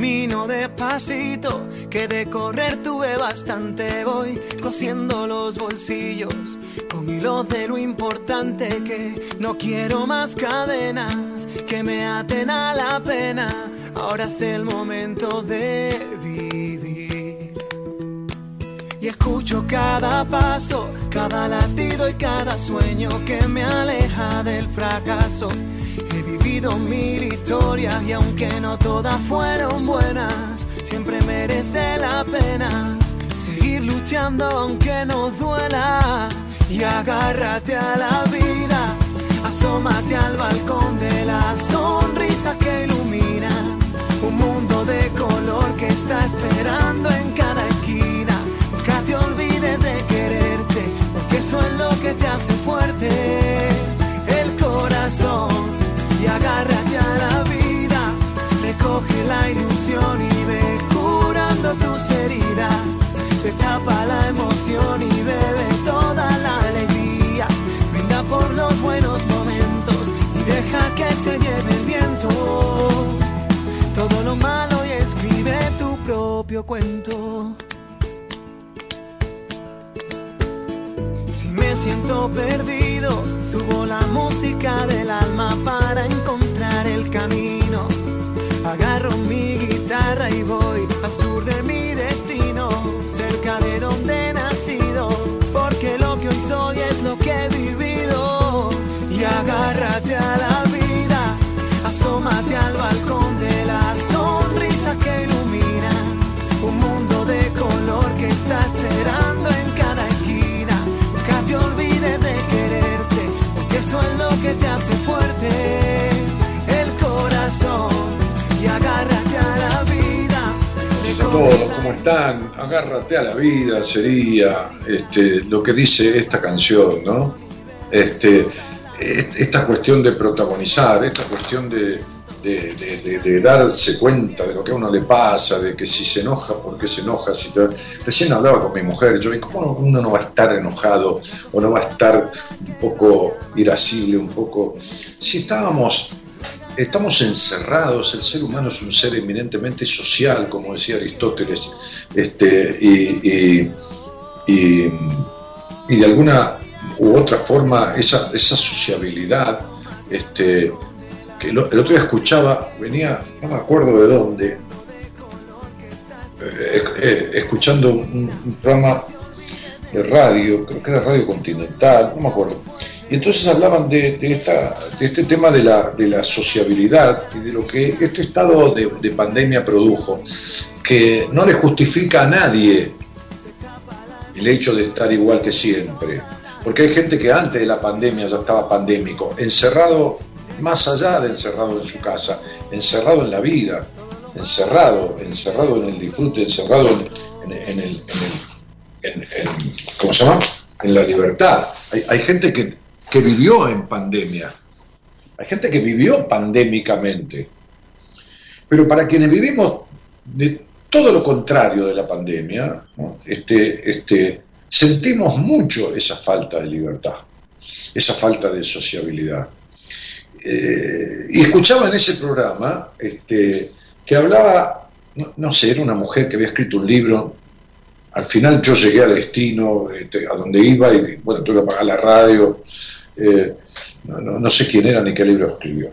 Camino despacito, que de correr tuve bastante. Voy cosiendo los bolsillos con hilos de lo importante que no quiero más cadenas que me aten a la pena. Ahora es el momento de vivir. Y escucho cada paso, cada latido y cada sueño que me aleja del fracaso. He vivido mil historias y aunque no todas fueron buenas, siempre merece la pena seguir luchando aunque nos duela. Y agárrate a la vida, asómate al balcón de las sonrisas que iluminan un mundo de color que está esperando en cada esquina. Nunca te olvides de quererte, porque eso es lo que te hace fuerte. El corazón y agárrate a la vida. Recoge la ilusión y ve curando tus heridas. Destapa la emoción y bebe toda la alegría. Brinda por los buenos momentos y deja que se lleve el viento todo lo malo y escribe tu propio cuento. Si me siento perdido, subo la música del alma para encontrar el camino. Agarro mi guitarra y voy al sur de mi destino, cerca de donde he nacido, porque lo que hoy soy es lo que he vivido. Y agárrate a la vida, asómate al todos, ¿cómo están? Agárrate a la vida sería este, lo que dice esta canción, ¿no? Este, esta cuestión de protagonizar, esta cuestión de, darse cuenta de lo que a uno le pasa, de que si se enoja, ¿por qué se enoja? Si Recién hablaba con mi mujer, yo, ¿y cómo uno no va a estar enojado o no va a estar un poco irascible, un poco... Si estábamos, estamos encerrados, el ser humano es un ser eminentemente social, como decía Aristóteles, este, y, y, y de alguna u otra forma esa, esa sociabilidad, este, que el otro día escuchaba, venía, no me acuerdo de dónde, eh, eh, escuchando un, programa de radio, creo que era Radio Continental, no me acuerdo. Y entonces hablaban de, esta, de este tema de la, de la, sociabilidad y de lo que este estado de, de pandemia produjo, que no le justifica a nadie el hecho de estar igual que siempre porque hay gente que antes de la pandemia ya estaba pandémico, encerrado más allá de encerrado en su casa, encerrado en la vida, encerrado, encerrado en el disfrute, encerrado en, el, ¿cómo se llama? En la libertad. Hay, gente que, que vivió en pandemia, hay gente que vivió pandémicamente, pero para quienes vivimos de todo lo contrario de la pandemia, este, este, sentimos mucho esa falta de libertad, esa falta de sociabilidad. Eh, y escuchaba en ese programa este, que hablaba, no, sé, era una mujer que había escrito un libro, al final yo llegué a destino, este, a donde iba, y bueno, tuve que apagar la radio, eh, no, sé quién era ni qué libro escribió.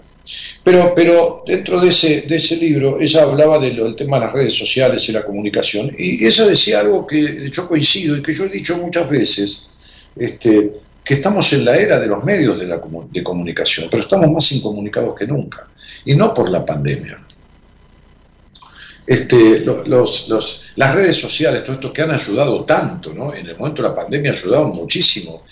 Pero, pero dentro de ese, de ese libro ella hablaba del tema de las redes sociales y la comunicación y ella decía algo que yo coincido y que yo he dicho muchas veces, este, que estamos en la era de los medios de, la, de comunicación, pero estamos más incomunicados que nunca y no por la pandemia. Este, los, las redes sociales, todo esto que han ayudado tanto, ¿no? En el momento de la pandemia ayudado muchísimo.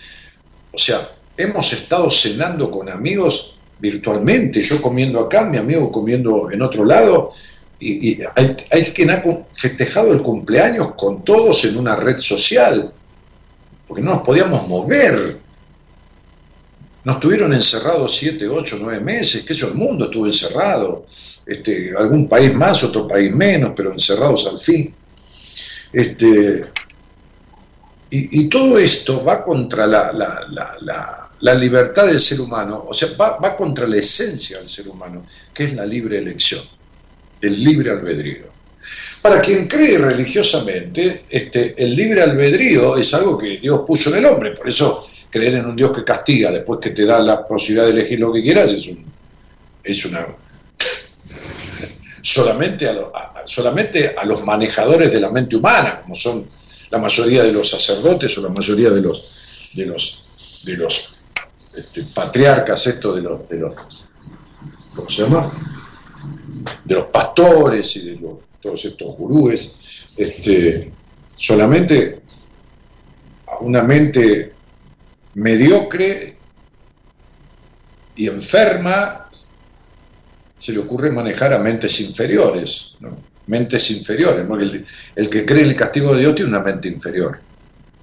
O sea, hemos estado cenando con amigos virtualmente, yo comiendo acá, mi amigo comiendo en otro lado, y, hay, hay, quien ha festejado el cumpleaños con todos en una red social, porque no nos podíamos mover. Nos tuvieron encerrados siete, ocho, nueve meses, que eso el mundo estuvo encerrado, este, algún país más, otro país menos, pero encerrados al fin. Este, y, todo esto va contra la, la, libertad del ser humano, o sea, va, va contra la esencia del ser humano, que es la libre elección, el libre albedrío. Para quien cree religiosamente, este, el libre albedrío es algo que Dios puso en el hombre, por eso creer en un Dios que castiga después que te da la posibilidad de elegir lo que quieras es, un, es una... solamente, a solamente a los manejadores de la mente humana, como son la mayoría de los sacerdotes o la mayoría de los, de los, de los este, patriarcas, esto de los, de los, ¿cómo se llama? De los pastores y de todos estos gurúes, este, solamente a una mente mediocre y enferma se le ocurre manejar a mentes inferiores, mentes inferiores. El, que cree el castigo de Dios tiene una mente inferior,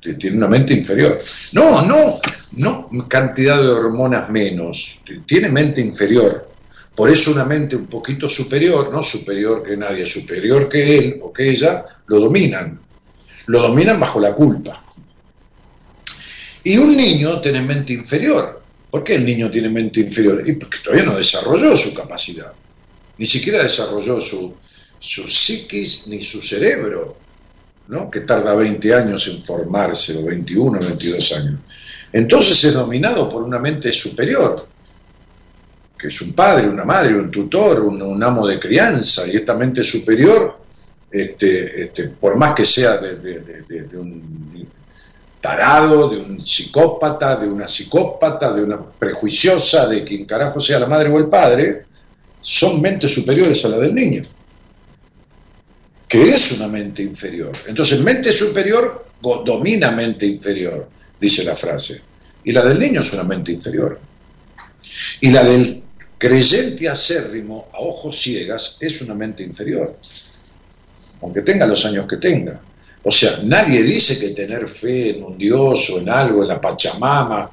tiene una mente inferior. No, no, no cantidad de hormonas menos, tiene mente inferior. Por eso una mente un poquito superior, no superior que nadie, superior que él o que ella, lo dominan. Lo dominan bajo la culpa. Y un niño tiene mente inferior. ¿Por qué el niño tiene mente inferior? Y porque todavía no desarrolló su capacidad. Ni siquiera desarrolló su, su psiquis ni su cerebro, ¿no? que tarda 20 años en formarse, o 21, 22 años. Entonces es dominado por una mente superior, que es un padre, una madre, un tutor, un, amo de crianza, y esta mente superior, este, este, por más que sea de un tarado, de un psicópata, de una psicópata, de una prejuiciosa, de quien carajo sea la madre o el padre, son mentes superiores a la del niño, que es una mente inferior. Entonces, mente superior domina mente inferior, dice la frase, y la del niño es una mente inferior. Y la del creyente acérrimo a ojos ciegas es una mente inferior, aunque tenga los años que tenga. O sea, nadie dice que tener fe en un Dios o en algo, en la Pachamama,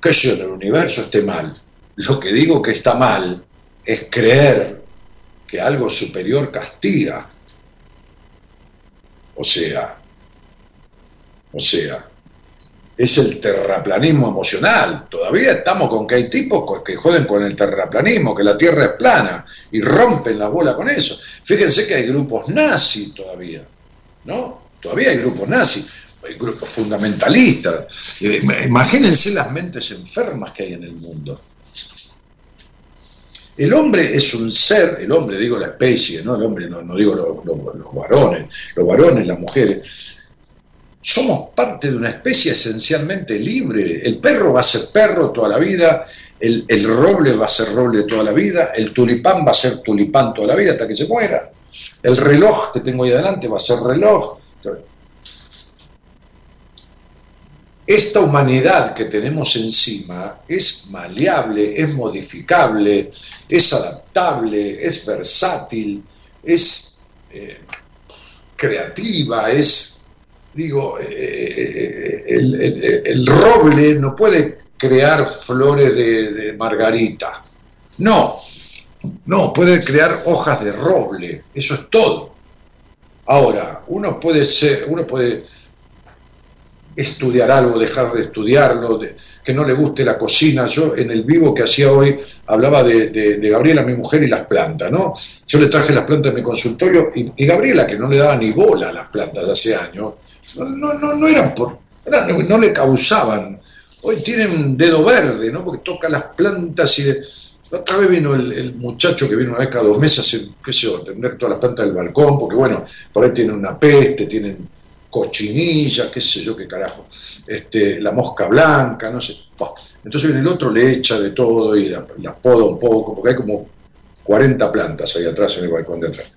que yo, en el universo esté mal. Lo que digo que está mal es creer que algo superior castiga. O sea, o sea, es el terraplanismo emocional. Todavía estamos con que hay tipos que joden con el terraplanismo, que la Tierra es plana y rompen la bola con eso. Fíjense que hay grupos nazis todavía, ¿no? Todavía hay grupos nazis, hay grupos fundamentalistas. Eh, imagínense las mentes enfermas que hay en el mundo. El hombre es un ser, el hombre digo la especie, no el hombre, no, digo los varones, los varones, las mujeres. Somos parte de una especie esencialmente libre. El perro va a ser perro toda la vida, el, el roble va a ser roble toda la vida, el tulipán va a ser tulipán toda la vida hasta que se muera. El reloj que tengo ahí adelante va a ser reloj. Esta humanidad que tenemos encima es maleable, es modificable, es adaptable, es versátil, es eh, creativa, es, digo, eh, eh, el, roble no puede crear flores de, de margarita. No, no, puede crear hojas de roble, eso es todo. Ahora, uno puede ser, uno puede estudiar algo, dejar de estudiarlo, que no le guste la cocina. Yo en el vivo que hacía hoy hablaba de, Gabriela, mi mujer, y las plantas, ¿no? Yo le traje las plantas de mi consultorio y, Gabriela, que no le daba ni bola a las plantas hace años, no, no, no, eran por, no le causaban. Hoy tiene un dedo verde, ¿no? Porque toca las plantas y... Otra vez vino el, muchacho que vino una vez cada dos meses, qué sé yo, a atender todas las plantas del balcón, porque bueno, por ahí tienen una peste, tienen cochinilla, qué sé yo, qué carajo, este, la mosca blanca, no sé. Entonces viene el otro, le echa de todo y la, poda un poco, porque hay como 40 plantas ahí atrás en el balcón de atrás.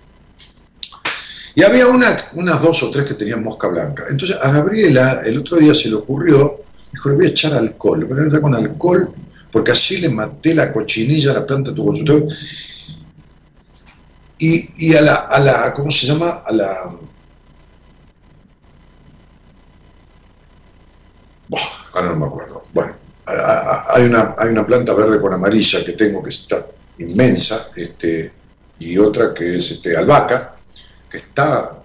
Y había una, unas dos o tres que tenían mosca blanca. Entonces a Gabriela el otro día se le ocurrió, dijo, le voy a echar alcohol, voy a echar con alcohol, porque así le maté la cochinilla a la planta de tu consultorio. Y, y a, la, a la, ¿cómo se llama? A la... ahora no me acuerdo. Bueno, hay una, hay una planta verde con amarilla que tengo que está inmensa, este, y otra que es este, albahaca, que está...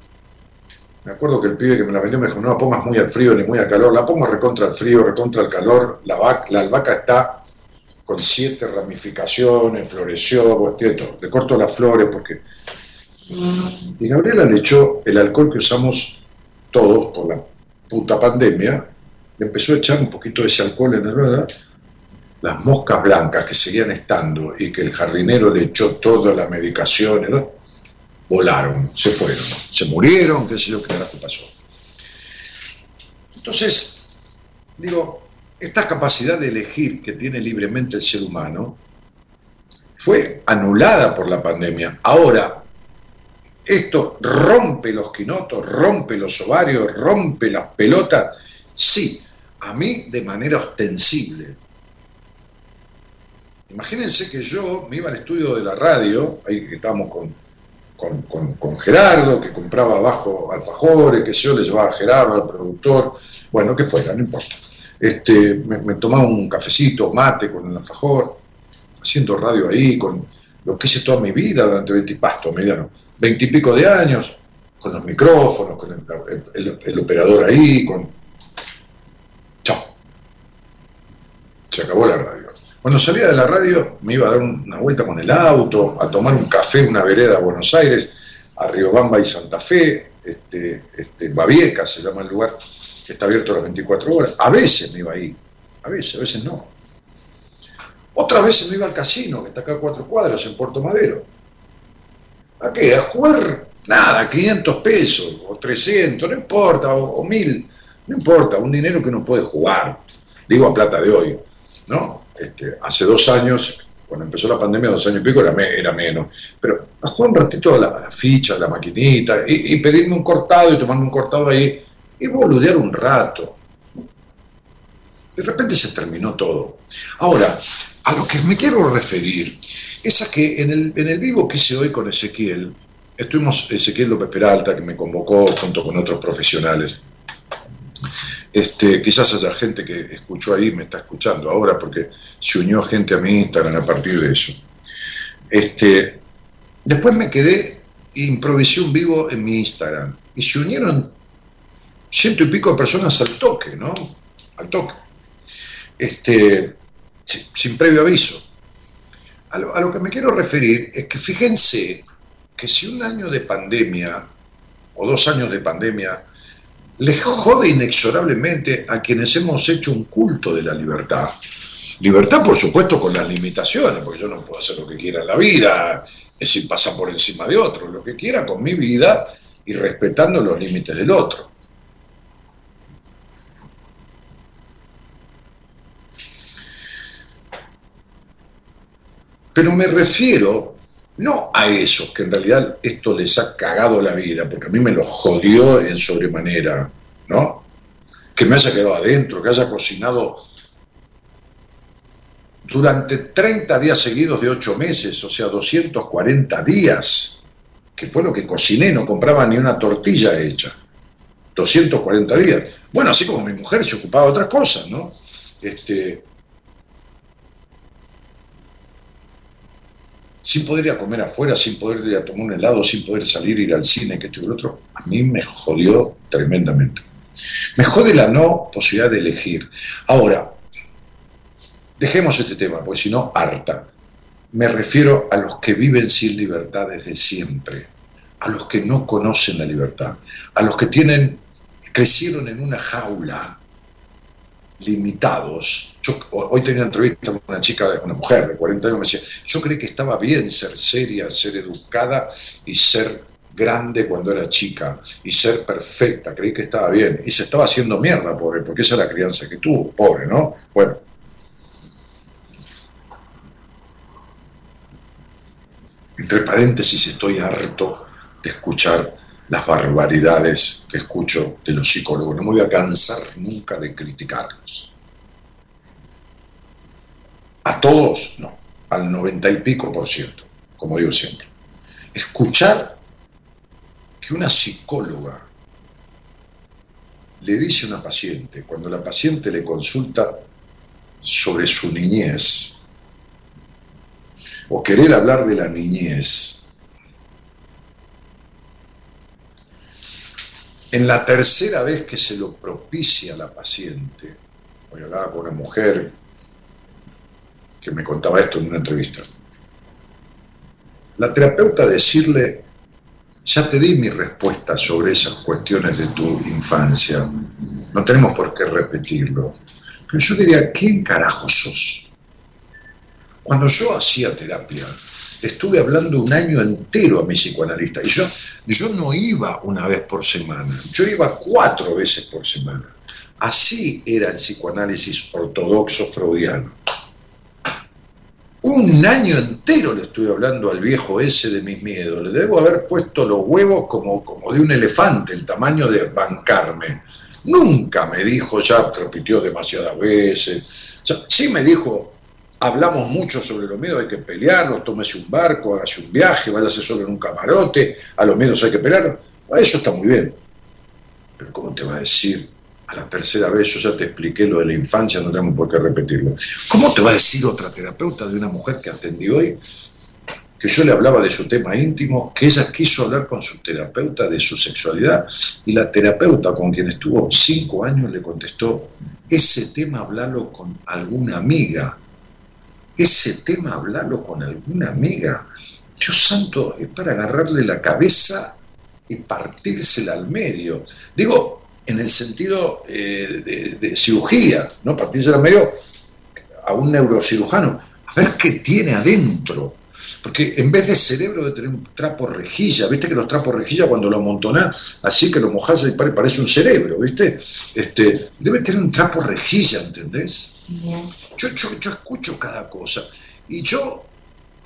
Me acuerdo que el pibe que me la vendió me dijo, no la pongas muy al frío ni muy al calor, la pongo recontra el frío, recontra el calor, la albahaca está con siete ramificaciones, floreció, le corto las flores porque... Y Gabriela le echó el alcohol que usamos todos por la puta pandemia, le empezó a echar un poquito de ese alcohol en el verdad, las moscas blancas que seguían estando y que el jardinero le echó toda la medicación, volaron, se fueron, se murieron, qué sé yo, qué carajo pasó. Entonces, digo, esta capacidad de elegir que tiene libremente el ser humano fue anulada por la pandemia. Ahora, esto rompe los quinotos, rompe los ovarios, rompe las pelotas. Sí, a mí de manera ostensible. Imagínense que yo me iba al estudio de la radio, ahí que estábamos con, con, Gerardo, que compraba abajo alfajores, que yo le llevaba a Gerardo, al productor, bueno, que fuera, no importa. Este, me, tomaba un cafecito, mate con el alfajor, haciendo radio ahí, con lo que hice toda mi vida durante veintipasto, mediano, veintipico de años, con los micrófonos, con el, operador ahí, con... Chao. Se acabó la radio. Cuando salía de la radio me iba a dar una vuelta con el auto, a tomar un café en una vereda a Buenos Aires, a Riobamba y Santa Fe, este, este, Babieca se llama el lugar, que está abierto las 24 horas. A veces me iba ahí, a veces, a veces no. Otras veces me iba al casino, que está acá a cuatro cuadras, en Puerto Madero. ¿A qué? A jugar nada, 500 pesos, o 300, no importa, o, o 1000, no importa, un dinero que no puede jugar. Digo a plata de hoy, ¿no? Este, hace dos años, cuando empezó la pandemia, dos años y pico, era, menos. Pero a jugar un ratito la, la ficha, la maquinita, y, pedirme un cortado y tomarme un cortado ahí, y boludear un rato. De repente se terminó todo. Ahora, a lo que me quiero referir es a que en el, en el vivo que hice hoy con Ezequiel, estuvimos Ezequiel López Peralta, que me convocó junto con otros profesionales, este, quizás haya gente que escuchó ahí, me está escuchando ahora, porque se unió gente a mi Instagram a partir de eso. Este, después me quedé e improvisé un vivo en mi Instagram. Y se unieron ciento y pico de personas al toque, ¿no? Al toque. Este, sin previo aviso. A lo, a lo que me quiero referir es que fíjense que si un año de pandemia o dos años de pandemia le jode inexorablemente a quienes hemos hecho un culto de la libertad. Libertad, por supuesto, con las limitaciones, porque yo no puedo hacer lo que quiera en la vida, es sin pasar por encima de otro, lo que quiera con mi vida y respetando los límites del otro. Pero me refiero no a esos que en realidad esto les ha cagado la vida, porque a mí me lo jodió en sobremanera, ¿no? Que me haya quedado adentro, que haya cocinado durante 30 días seguidos de 8 meses, o sea, 240 días, que fue lo que cociné, no compraba ni una tortilla hecha. 240 días. Bueno, así como mi mujer se ocupaba de otras cosas, ¿no? Este, sin poder ir a comer afuera, sin poder ir a tomar un helado, sin poder salir, ir al cine, que esto y otro, a mí me jodió tremendamente. Me jode la no posibilidad de elegir. Ahora, dejemos este tema, porque si no, harta. Me refiero a los que viven sin libertad desde siempre, a los que no conocen la libertad, a los que tienen, crecieron en una jaula, limitados. Hoy tenía una entrevista con una chica, una mujer de 40 años, me decía, yo creí que estaba bien ser seria, ser educada y ser grande cuando era chica y ser perfecta, creí que estaba bien. Y se estaba haciendo mierda, pobre, porque esa es la crianza que tuvo, pobre, ¿no? Bueno. Entre paréntesis, estoy harto de escuchar las barbaridades que escucho de los psicólogos. No me voy a cansar nunca de criticarlos. A todos, no, al noventa y pico por ciento, como digo siempre. Escuchar que una psicóloga le dice a una paciente, cuando la paciente le consulta sobre su niñez, o querer hablar de la niñez, en la tercera vez que se lo propicia la paciente, hoy hablaba con una mujer que me contaba esto en una entrevista, la terapeuta decirle, ya te di mi respuesta sobre esas cuestiones de tu infancia, no tenemos por qué repetirlo, pero yo diría, ¿quién carajo sos? Cuando yo hacía terapia, estuve hablando un año entero a mi psicoanalista y yo, yo no iba una vez por semana, yo iba cuatro veces por semana. Así era el psicoanálisis ortodoxo freudiano. Un año entero le estuve hablando al viejo ese de mis miedos. Le debo haber puesto los huevos como, como de un elefante, el tamaño de bancarme. Nunca me dijo, ya repitió demasiadas veces. sí me dijo, hablamos mucho sobre los miedos, hay que pelearlos, tómese un barco, hágase un viaje, váyase solo en un camarote, a los miedos hay que pelearlos. Eso está muy bien. Pero ¿cómo te va a decir a la tercera vez, yo ya te expliqué lo de la infancia, no tenemos por qué repetirlo. ¿Cómo te va a decir otra terapeuta de una mujer que atendí hoy que yo le hablaba de su tema íntimo, que ella quiso hablar con su terapeuta de su sexualidad y la terapeuta con quien estuvo cinco años le contestó, ese tema hablalo con alguna amiga, ese tema hablalo con alguna amiga. Dios santo, es para agarrarle la cabeza y partírsela al medio. Digo, en el sentido eh, de, cirugía, ¿no? Partirse al medio a un neurocirujano, a ver qué tiene adentro. Porque en vez de cerebro de tener un trapo rejilla, viste que los trapos rejilla cuando lo amontonás, así que lo mojás y parece un cerebro, viste, este, debe tener un trapo rejilla, ¿entendés? Yo, yo, escucho cada cosa. Y yo,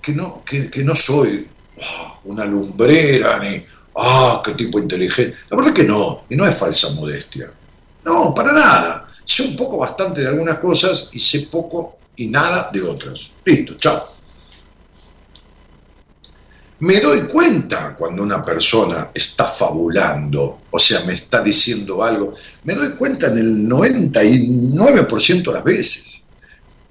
que no, que, no soy ah, una lumbrera, ni, ah, qué tipo inteligente. La verdad que no, y no es falsa modestia. No, para nada. Sé un poco bastante de algunas cosas y sé poco y nada de otras. Listo, chao. Me doy cuenta cuando una persona está fabulando, o sea, me está diciendo algo, me doy cuenta en el 99% de las veces.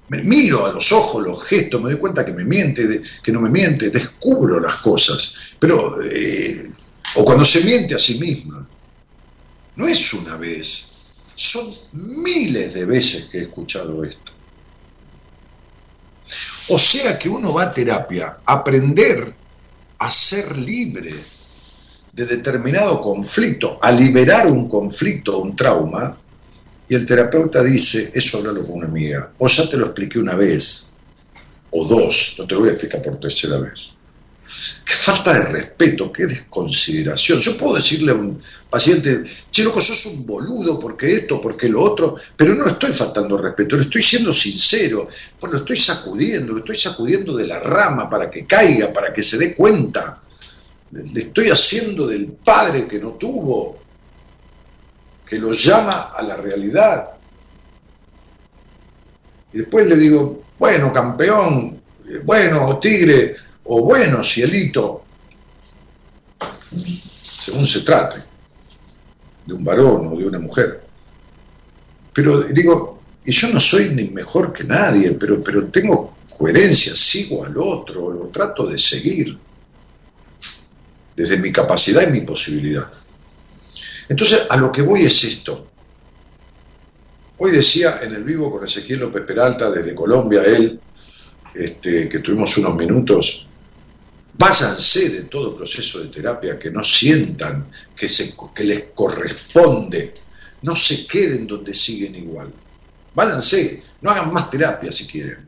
Me miro a los ojos, los gestos, me doy cuenta que me miente, que no me miente, descubro las cosas. Pero eh, o cuando se miente a sí misma. No es una vez, son miles de veces que he escuchado esto. O sea que uno va a terapia a aprender a ser libre de determinado conflicto, a liberar un conflicto, un trauma, y el terapeuta dice, eso háblalo con una amiga, o ya te lo expliqué una vez, o dos, no te lo voy a explicar por tercera vez. Qué falta de respeto, qué desconsideración. Yo puedo decirle a un paciente, che, loco, sos un boludo porque esto, porque lo otro, pero no estoy faltando respeto, le estoy siendo sincero, pues lo estoy sacudiendo, lo estoy sacudiendo de la rama para que caiga, para que se dé cuenta. Le estoy haciendo del padre que no tuvo, que lo llama a la realidad. Y después le digo, bueno, campeón, bueno, tigre, o bueno, cielito, según se trate, de un varón o de una mujer. Pero digo, y yo no soy ni mejor que nadie, pero, pero tengo coherencia, sigo al otro, lo trato de seguir, desde mi capacidad y mi posibilidad. Entonces, a lo que voy es esto. Hoy decía en el vivo con Ezequiel López Peralta desde Colombia, él, este, que tuvimos unos minutos, váyanse de todo proceso de terapia, que no sientan que, se, que les corresponde, no se queden donde siguen igual. Váyanse, no hagan más terapia si quieren.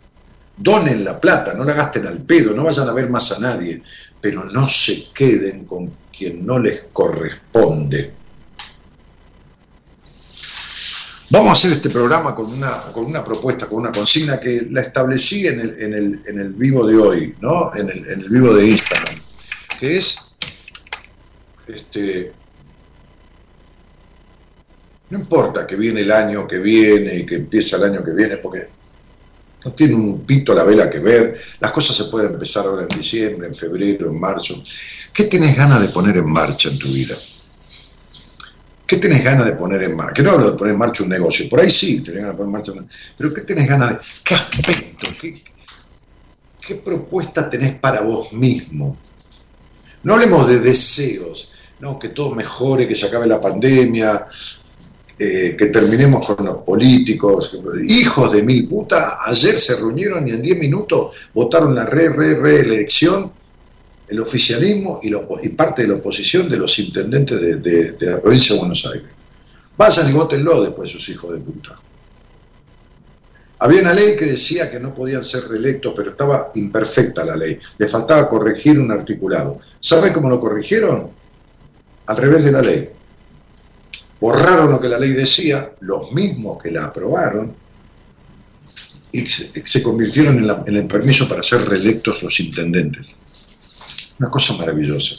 Donen la plata, no la gasten al pedo, no vayan a ver más a nadie, pero no se queden con quien no les corresponde. Vamos a hacer este programa con una, con una propuesta, con una consigna que la establecí en el, en el, en el vivo de hoy, ¿no? En el, vivo de Instagram, que es este, no importa que viene el año que viene y que empieza el año que viene, porque no tiene un pito la vela que ver. Las cosas se pueden empezar ahora en diciembre, en febrero, en marzo. ¿Qué tienes ganas de poner en marcha en tu vida? ¿Qué tenés ganas de poner en marcha? Que no hablo de poner en marcha un negocio, por ahí sí, tenés ganas de poner en marcha un Pero ¿qué tenés ganas de.? ¿Qué aspecto? ¿Qué, qué propuesta tenés para vos mismo? No hablemos de deseos, no, que todo mejore, que se acabe la pandemia, eh, que terminemos con los políticos, hijos de mil putas, ayer se reunieron y en diez minutos votaron la re, re, reelección el oficialismo y, parte de la oposición de los intendentes de, la provincia de Buenos Aires. Vayan y votenlo después sus hijos de puta. Había una ley que decía que no podían ser reelectos, pero estaba imperfecta la ley. Le faltaba corregir un articulado. ¿Sabe cómo lo corrigieron? Al revés de la ley. Borraron lo que la ley decía, los mismos que la aprobaron, y se, convirtieron en el permiso para ser reelectos los intendentes. Una cosa maravillosa.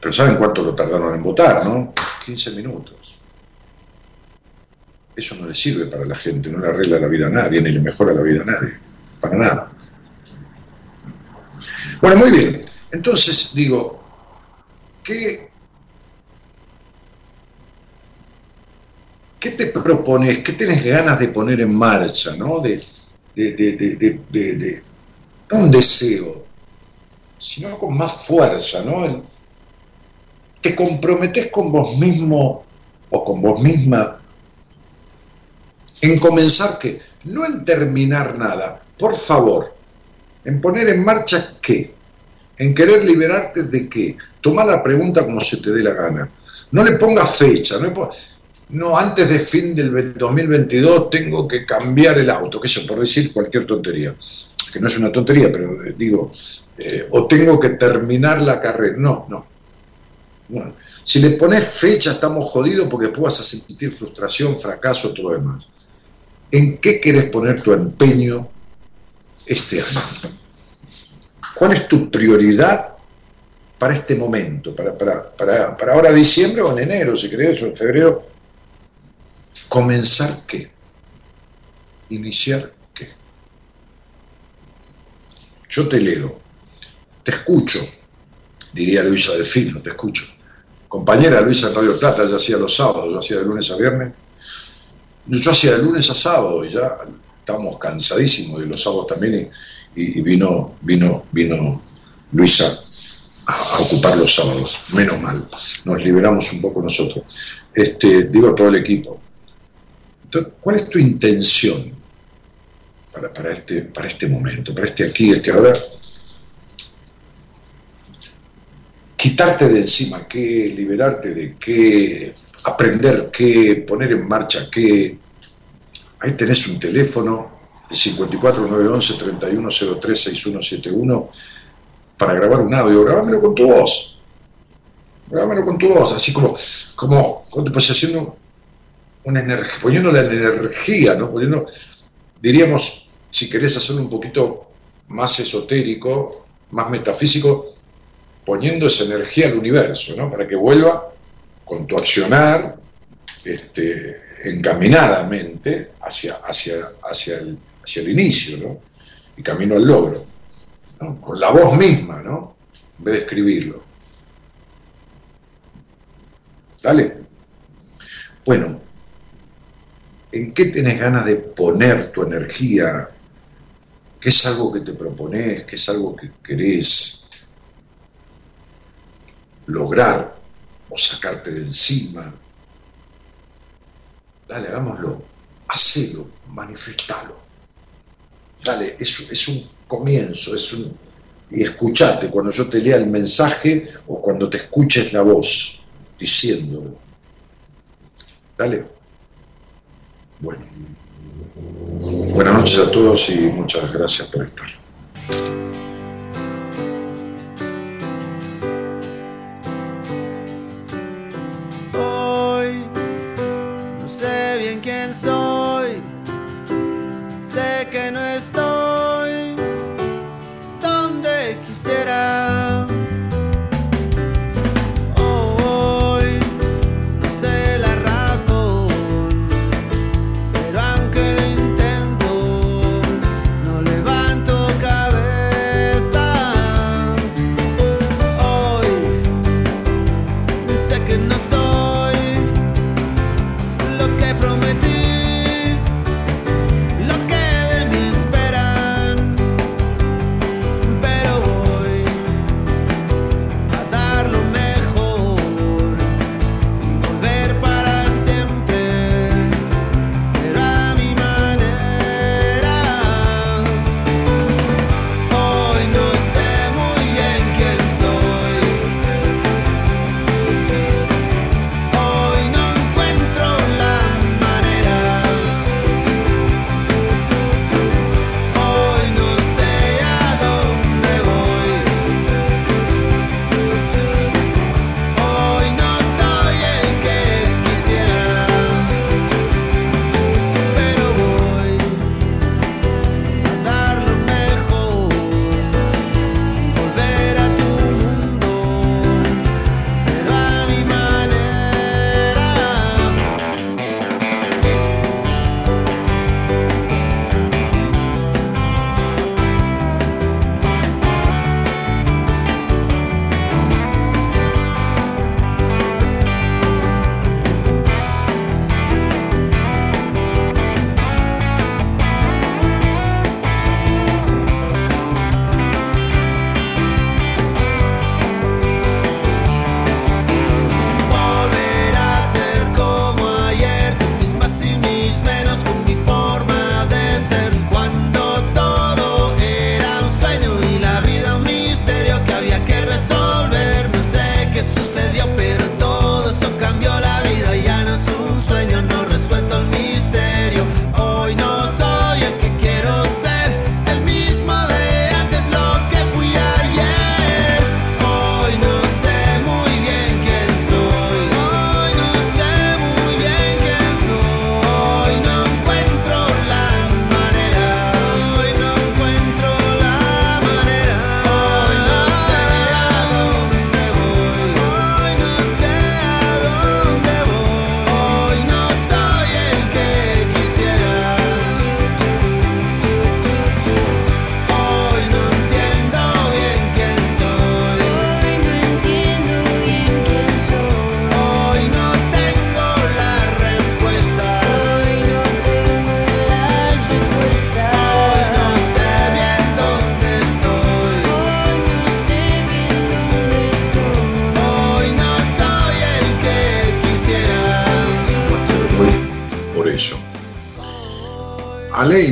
Pero ¿saben cuánto lo tardaron en votar, no? 15 minutos. Eso no le sirve para la gente, no le arregla la vida a nadie, ni le mejora la vida a nadie. Para nada. Bueno, muy bien. Entonces, digo, ¿qué, ¿qué te propones? ¿Qué tienes ganas de poner en marcha, no? de, de, de, un deseo, sino con más fuerza, ¿no? te comprometes con vos mismo o con vos misma en comenzar que, no en terminar nada, por favor, en poner en marcha qué, en querer liberarte de qué, toma la pregunta como se te dé la gana, no le pongas fecha, no, no antes de fin del 2022 tengo que cambiar el auto, que eso por decir cualquier tontería que no es una tontería, pero eh, digo, eh, o tengo que terminar la carrera. No, no. Si le pones fecha estamos jodidos porque después vas a sentir frustración, fracaso, todo lo demás. ¿En qué quieres poner tu empeño este año? ¿Cuál es tu prioridad para este momento? Para, para, para, para ahora diciembre o en enero, si querés, o en febrero. ¿Comenzar qué? Iniciar yo te leo, te escucho, diría Luisa Delfino, te escucho. Compañera Luisa en Radio Plata, ya hacía los sábados, yo hacía de lunes a viernes. Yo hacía de lunes a sábado y ya estábamos cansadísimos de los sábados también y, vino, vino, vino Luisa a, ocupar los sábados, menos mal, nos liberamos un poco nosotros. Este, digo todo el equipo. Entonces, ¿cuál es tu intención? Para, este, para este momento, para este aquí, este ahora. Quitarte de encima qué, liberarte de qué, aprender qué, poner en marcha qué. Ahí tenés un teléfono, el 54911-3103-6171, para grabar un audio. Grabámelo con tu voz. Grabámelo con tu voz, así como, como cuando pues haciendo una energía, poniéndole la energía, ¿no? Poniendo, diríamos, si querés hacerlo un poquito más esotérico, más metafísico, poniendo esa energía al universo, ¿no? Para que vuelva con tu accionar este, encaminadamente hacia, hacia, hacia, el, hacia el inicio, ¿no? Y camino al logro, Con la voz misma, ¿no? En vez de escribirlo. ¿Dale? Bueno, ¿en qué tenés ganas de poner tu energía que es algo que te propones, que es algo que querés lograr o sacarte de encima. Dale, hagámoslo, hacelo, manifestalo. Dale, es, es un comienzo, es un... Y escuchate cuando yo te lea el mensaje o cuando te escuches la voz diciéndolo. Dale. Bueno. Buenas noches a todos y muchas gracias por estar. Hoy no sé bien quién soy, sé que no estoy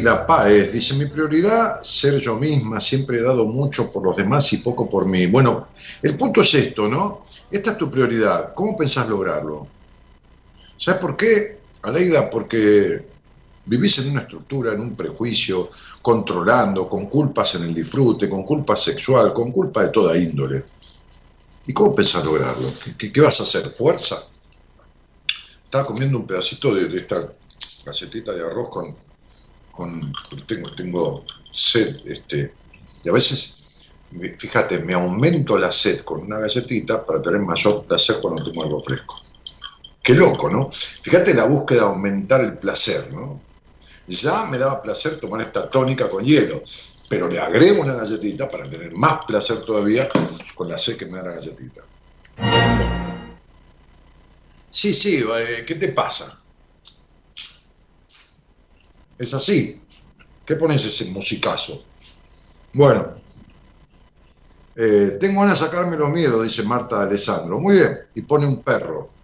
Aleida Páez dice, mi prioridad ser yo misma, siempre he dado mucho por los demás y poco por mí. Bueno, el punto es esto, ¿no? Esta es tu prioridad, ¿cómo pensás lograrlo? ¿Sabes por qué, Aleida? Porque vivís en una estructura, en un prejuicio, controlando, con culpas en el disfrute, con culpa sexual, con culpa de toda índole. ¿Y cómo pensás lograrlo? ¿Qué, vas a hacer? ¿Fuerza? Estaba comiendo un pedacito de, esta galletita de arroz con, con tengo, tengo sed, este, y a veces, fíjate, me aumento la sed con una galletita para tener mayor placer cuando tomo algo fresco. Qué loco, ¿no? Fíjate la búsqueda de aumentar el placer, ¿no? Ya me daba placer tomar esta tónica con hielo, pero le agrego una galletita para tener más placer todavía con la sed que me da la galletita. Sí, sí, eh, ¿qué te pasa? Es así. ¿Qué pones ese musicazo? Bueno, eh, tengo ganas de sacarme los miedos, dice Marta Alessandro. Muy bien, y pone un perro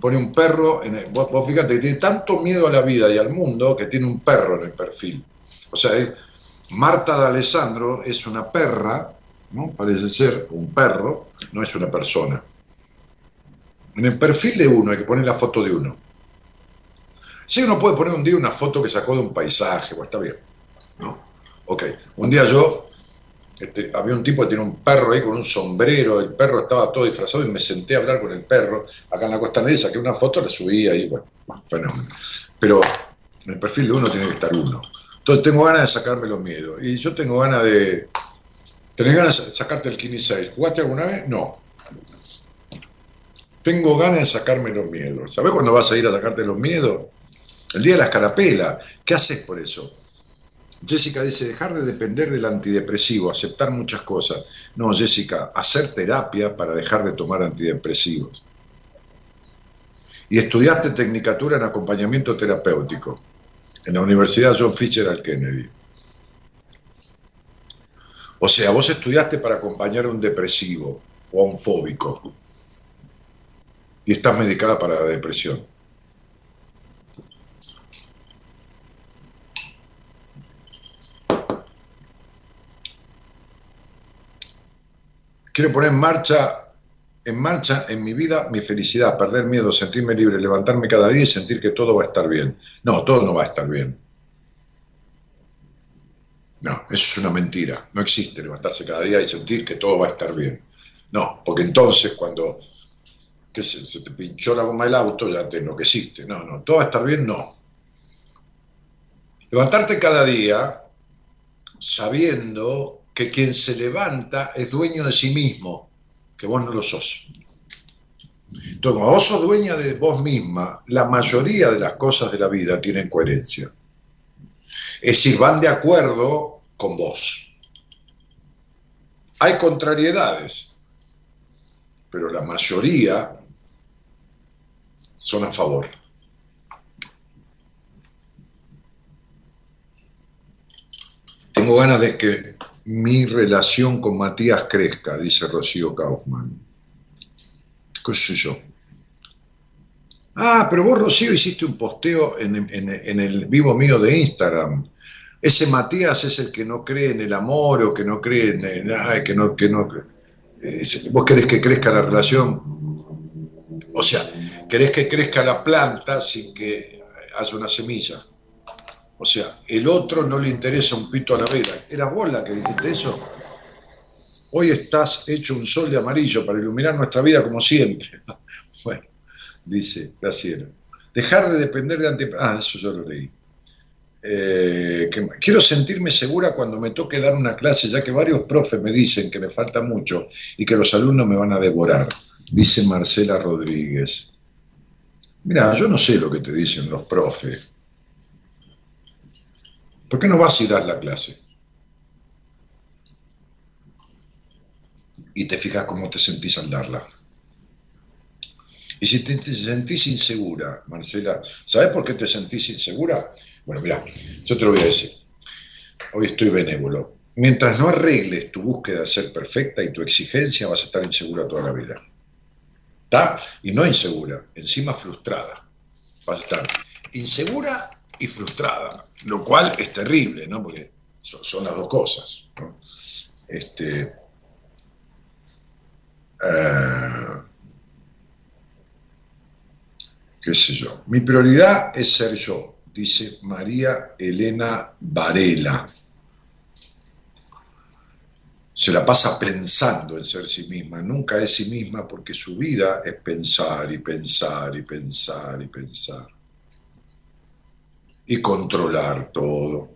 pone un perro, en el, vos, fíjate, tiene tanto miedo a la vida y al mundo que tiene un perro en el perfil. O sea, Marta de Alessandro es una perra, ¿no? parece ser un perro, no es una persona. En el perfil de uno hay que poner la foto de uno. Si uno puede poner un día una foto que sacó de un paisaje, pues está bien. ¿no? Ok, un día yo este, había un tipo que tiene un perro ahí con un sombrero, el perro estaba todo disfrazado y me senté a hablar con el perro acá en la costanera, saqué una foto, la subí ahí, bueno, fenómeno. Pero en el perfil de uno tiene que estar uno. Entonces tengo ganas de sacarme los miedos. Y yo tengo ganas de... ¿Tenés ganas de sacarte el Kini 6? ¿Jugaste alguna vez? No. Tengo ganas de sacarme los miedos. ¿Sabés cuándo vas a ir a sacarte los miedos? El día de la escarapela. ¿Qué haces por eso? Jessica dice, dejar de depender del antidepresivo, aceptar muchas cosas. No, Jessica, hacer terapia para dejar de tomar antidepresivos. Y estudiaste tecnicatura en acompañamiento terapéutico en la Universidad John Fisher Kennedy. O sea, vos estudiaste para acompañar a un depresivo o a un fóbico y estás medicada para la depresión. Quiero poner en marcha, en marcha en mi vida mi felicidad, perder miedo, sentirme libre, levantarme cada día y sentir que todo va a estar bien. No, todo no va a estar bien. No, eso es una mentira. No existe levantarse cada día y sentir que todo va a estar bien. No, porque entonces cuando se, te pinchó la goma del auto ya te enloqueciste. No, no, todo va a estar bien, no. Levantarte cada día sabiendo que quien se levanta es dueño de sí mismo, que vos no lo sos. Entonces, como vos sos dueña de vos misma, la mayoría de las cosas de la vida tienen coherencia. Es decir, van de acuerdo con vos. Hay contrariedades, pero la mayoría son a favor. Tengo ganas de que mi relación con Matías crezca, dice Rocío Kaufman. ¿Qué sé yo? Ah, pero vos, Rocío, hiciste un posteo en, el vivo mío de Instagram. Ese Matías es el que no cree en el amor o que no cree en, nada, que no, que no. vos querés que crezca la relación. O sea, querés que crezca la planta sin que haya una semilla. O sea, el otro no le interesa un pito a la vera. ¿Era vos la que dijiste eso? Hoy estás hecho un sol de amarillo para iluminar nuestra vida como siempre. Bueno, dice Graciela. Dejar de depender de ante... Ah, eso yo lo leí. Eh, quiero sentirme segura cuando me toque dar una clase, ya que varios profes me dicen que me falta mucho y que los alumnos me van a devorar, dice Marcela Rodríguez. Mira, yo no sé lo que te dicen los profes, ¿Por qué no vas ir a la clase? Y te fijas cómo te sentís al darla. Y si te, sentís insegura, Marcela, ¿sabes por qué te sentís insegura? Bueno, mira, yo te lo voy a decir. Hoy estoy benévolo. Mientras no arregles tu búsqueda de ser perfecta y tu exigencia, vas a estar insegura toda la vida. ¿Está? Y no insegura, encima frustrada. Vas a estar insegura y frustrada. Lo cual es terrible, ¿no? Porque son, las dos cosas. Este, eh, qué sé yo. Mi prioridad es ser yo, dice María Elena Varela. Se la pasa pensando en ser sí misma, nunca es sí misma porque su vida es pensar y pensar y pensar y pensar. Y controlar todo.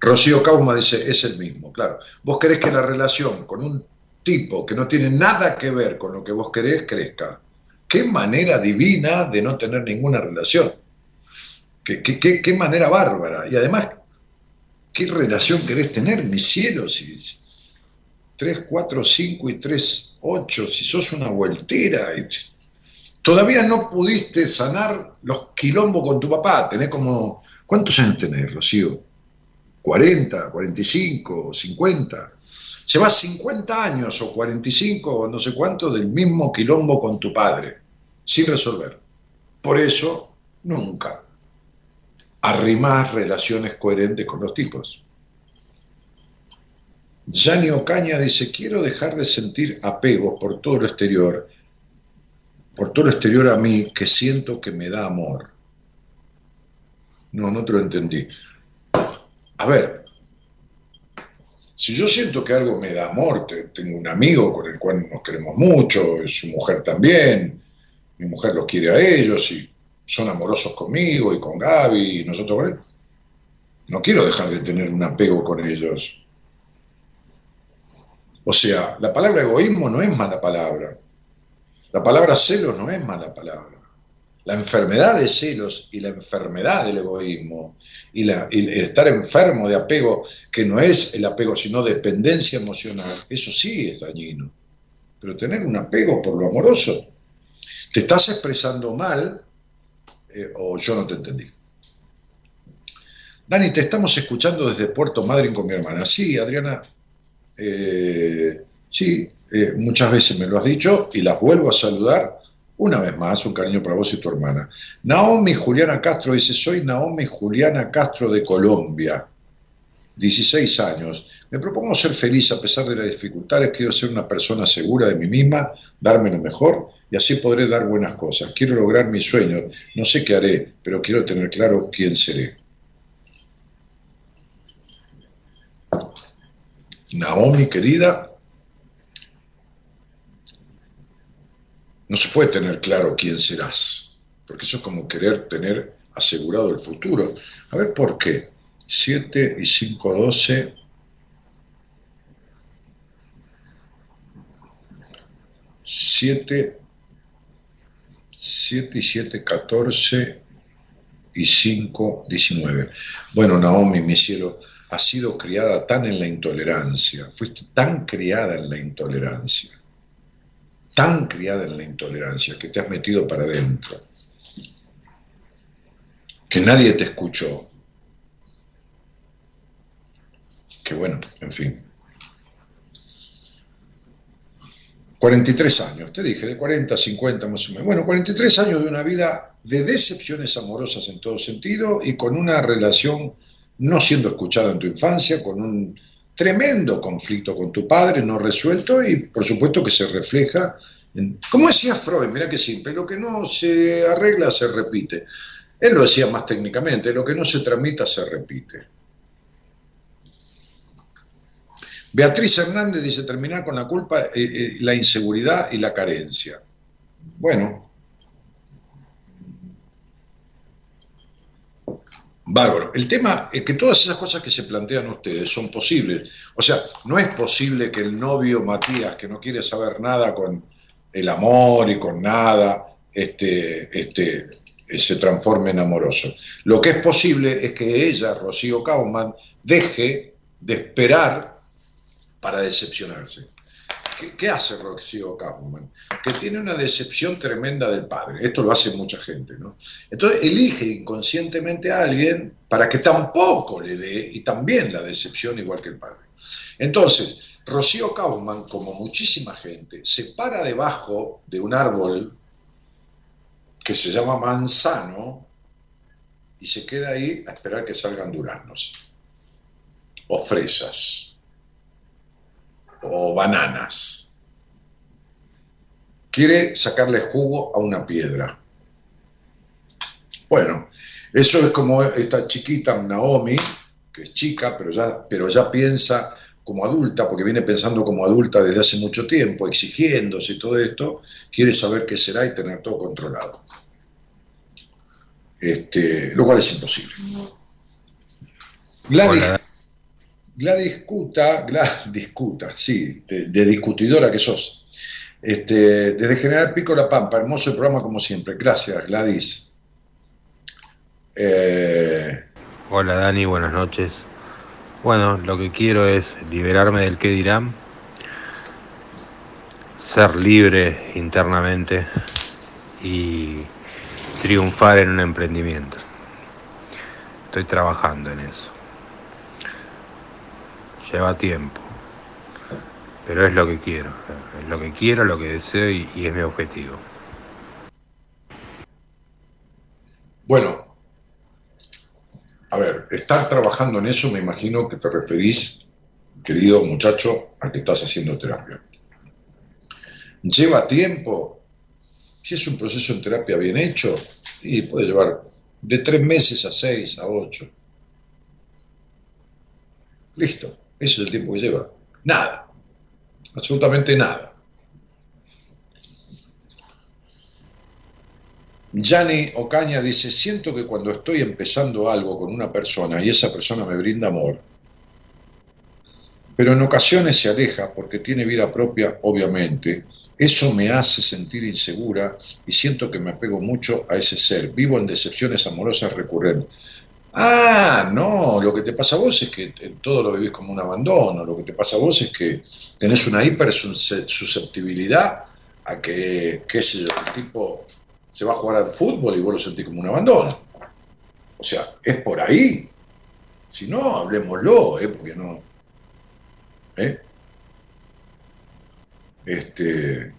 Rocío Cauma dice, es el mismo, claro. Vos querés que la relación con un tipo que no tiene nada que ver con lo que vos querés crezca. Qué manera divina de no tener ninguna relación. Qué, qué, manera bárbara. Y además, ¿qué relación querés tener, mi cielo? Si, 3, 4, 5 y 3, 8, si sos una vueltera. Todavía no pudiste sanar los quilombos con tu papá. Tenés como... ¿Cuántos años tenés, Rocío? 40, 45, 50. Llevas 50 años o 45 o no sé cuánto del mismo quilombo con tu padre, sin resolver. Por eso, nunca arrimás relaciones coherentes con los tipos. Gianni Ocaña dice, quiero dejar de sentir apego por todo lo exterior, por todo lo exterior a mí, que siento que me da amor. No, no te lo entendí. A ver, si yo siento que algo me da amor, tengo un amigo con el cual nos queremos mucho, su mujer también, mi mujer los quiere a ellos y son amorosos conmigo y con Gaby y nosotros con él, no quiero dejar de tener un apego con ellos. O sea, la palabra egoísmo no es mala palabra. La palabra celos no es mala palabra. La enfermedad de celos y la enfermedad del egoísmo y, estar enfermo de apego, que no es el apego, sino dependencia emocional, eso sí es dañino. Pero tener un apego por lo amoroso, te estás expresando mal eh, o yo no te entendí. Dani, te estamos escuchando desde Puerto Madryn con mi hermana. Sí, Adriana, eh, sí, eh, muchas veces me lo has dicho y las vuelvo a saludar una vez más, un cariño para vos y tu hermana. Naomi Juliana Castro dice, soy Naomi Juliana Castro de Colombia, 16 años. Me propongo ser feliz a pesar de las dificultades, quiero ser una persona segura de mí misma, darme lo mejor y así podré dar buenas cosas. Quiero lograr mis sueños, no sé qué haré, pero quiero tener claro quién seré. Naomi, querida, no se puede tener claro quién serás, porque eso es como querer tener asegurado el futuro. A ver por qué. 7 y 5, 12. 7, 7 y 7, 14 y 5, 19. Bueno, Naomi, mi cielo, has sido criada tan en la intolerancia, fuiste tan criada en la intolerancia tan criada en la intolerancia que te has metido para adentro, que nadie te escuchó, que bueno, en fin. 43 años, te dije, de 40 a 50 más o menos. Bueno, 43 años de una vida de decepciones amorosas en todo sentido y con una relación no siendo escuchada en tu infancia, con un tremendo conflicto con tu padre no resuelto y por supuesto que se refleja, en, como decía Freud, mira que simple, lo que no se arregla se repite. Él lo decía más técnicamente, lo que no se tramita se repite. Beatriz Hernández dice terminar con la culpa, eh, eh, la inseguridad y la carencia. Bueno, Bárbaro. El tema es que todas esas cosas que se plantean ustedes son posibles. O sea, no es posible que el novio Matías, que no quiere saber nada con el amor y con nada, este, este, se transforme en amoroso. Lo que es posible es que ella, Rocío Kauman, deje de esperar para decepcionarse. ¿Qué, hace Rocío Kaufman? Que tiene una decepción tremenda del padre. Esto lo hace mucha gente, ¿no? Entonces elige inconscientemente a alguien para que tampoco le dé y también la decepción igual que el padre. Entonces, Rocío Kaufman, como muchísima gente, se para debajo de un árbol que se llama manzano y se queda ahí a esperar que salgan duraznos, o fresas, o bananas. Quiere sacarle jugo a una piedra. Bueno, eso es como esta chiquita Naomi, que es chica, pero ya, pero ya piensa como adulta, porque viene pensando como adulta desde hace mucho tiempo, exigiéndose y todo esto, quiere saber qué será y tener todo controlado. Este, lo cual es imposible. Gladys, Gladys discuta, discuta, sí, de, discutidora que sos. Este, desde General Pico La Pampa, hermoso el programa como siempre. Gracias, Gladys. Eh, Hola Dani, buenas noches. Bueno, lo que quiero es liberarme del que dirán, ser libre internamente y triunfar en un emprendimiento. Estoy trabajando en eso. Lleva tiempo, pero es lo que quiero, es lo que quiero, lo que deseo y, es mi objetivo. Bueno, a ver, estar trabajando en eso me imagino que te referís, querido muchacho, a que estás haciendo terapia. ¿Lleva tiempo? Si es un proceso en terapia bien hecho, y puede llevar de tres meses a seis, a ocho. Listo, ese es el tiempo que lleva. Nada, absolutamente nada. Yanni Ocaña dice, siento que cuando estoy empezando algo con una persona y esa persona me brinda amor, pero en ocasiones se aleja porque tiene vida propia, obviamente, eso me hace sentir insegura y siento que me apego mucho a ese ser. Vivo en decepciones amorosas recurrentes. Ah, no, lo que te pasa a vos es que todo lo vivís como un abandono, lo que te pasa a vos es que tenés una hipersusceptibilidad a que, qué sé el tipo se va a jugar al fútbol y vos lo sentís como un abandono. O sea, es por ahí. Si no, hablemoslo, ¿eh? porque no. ¿eh? Este,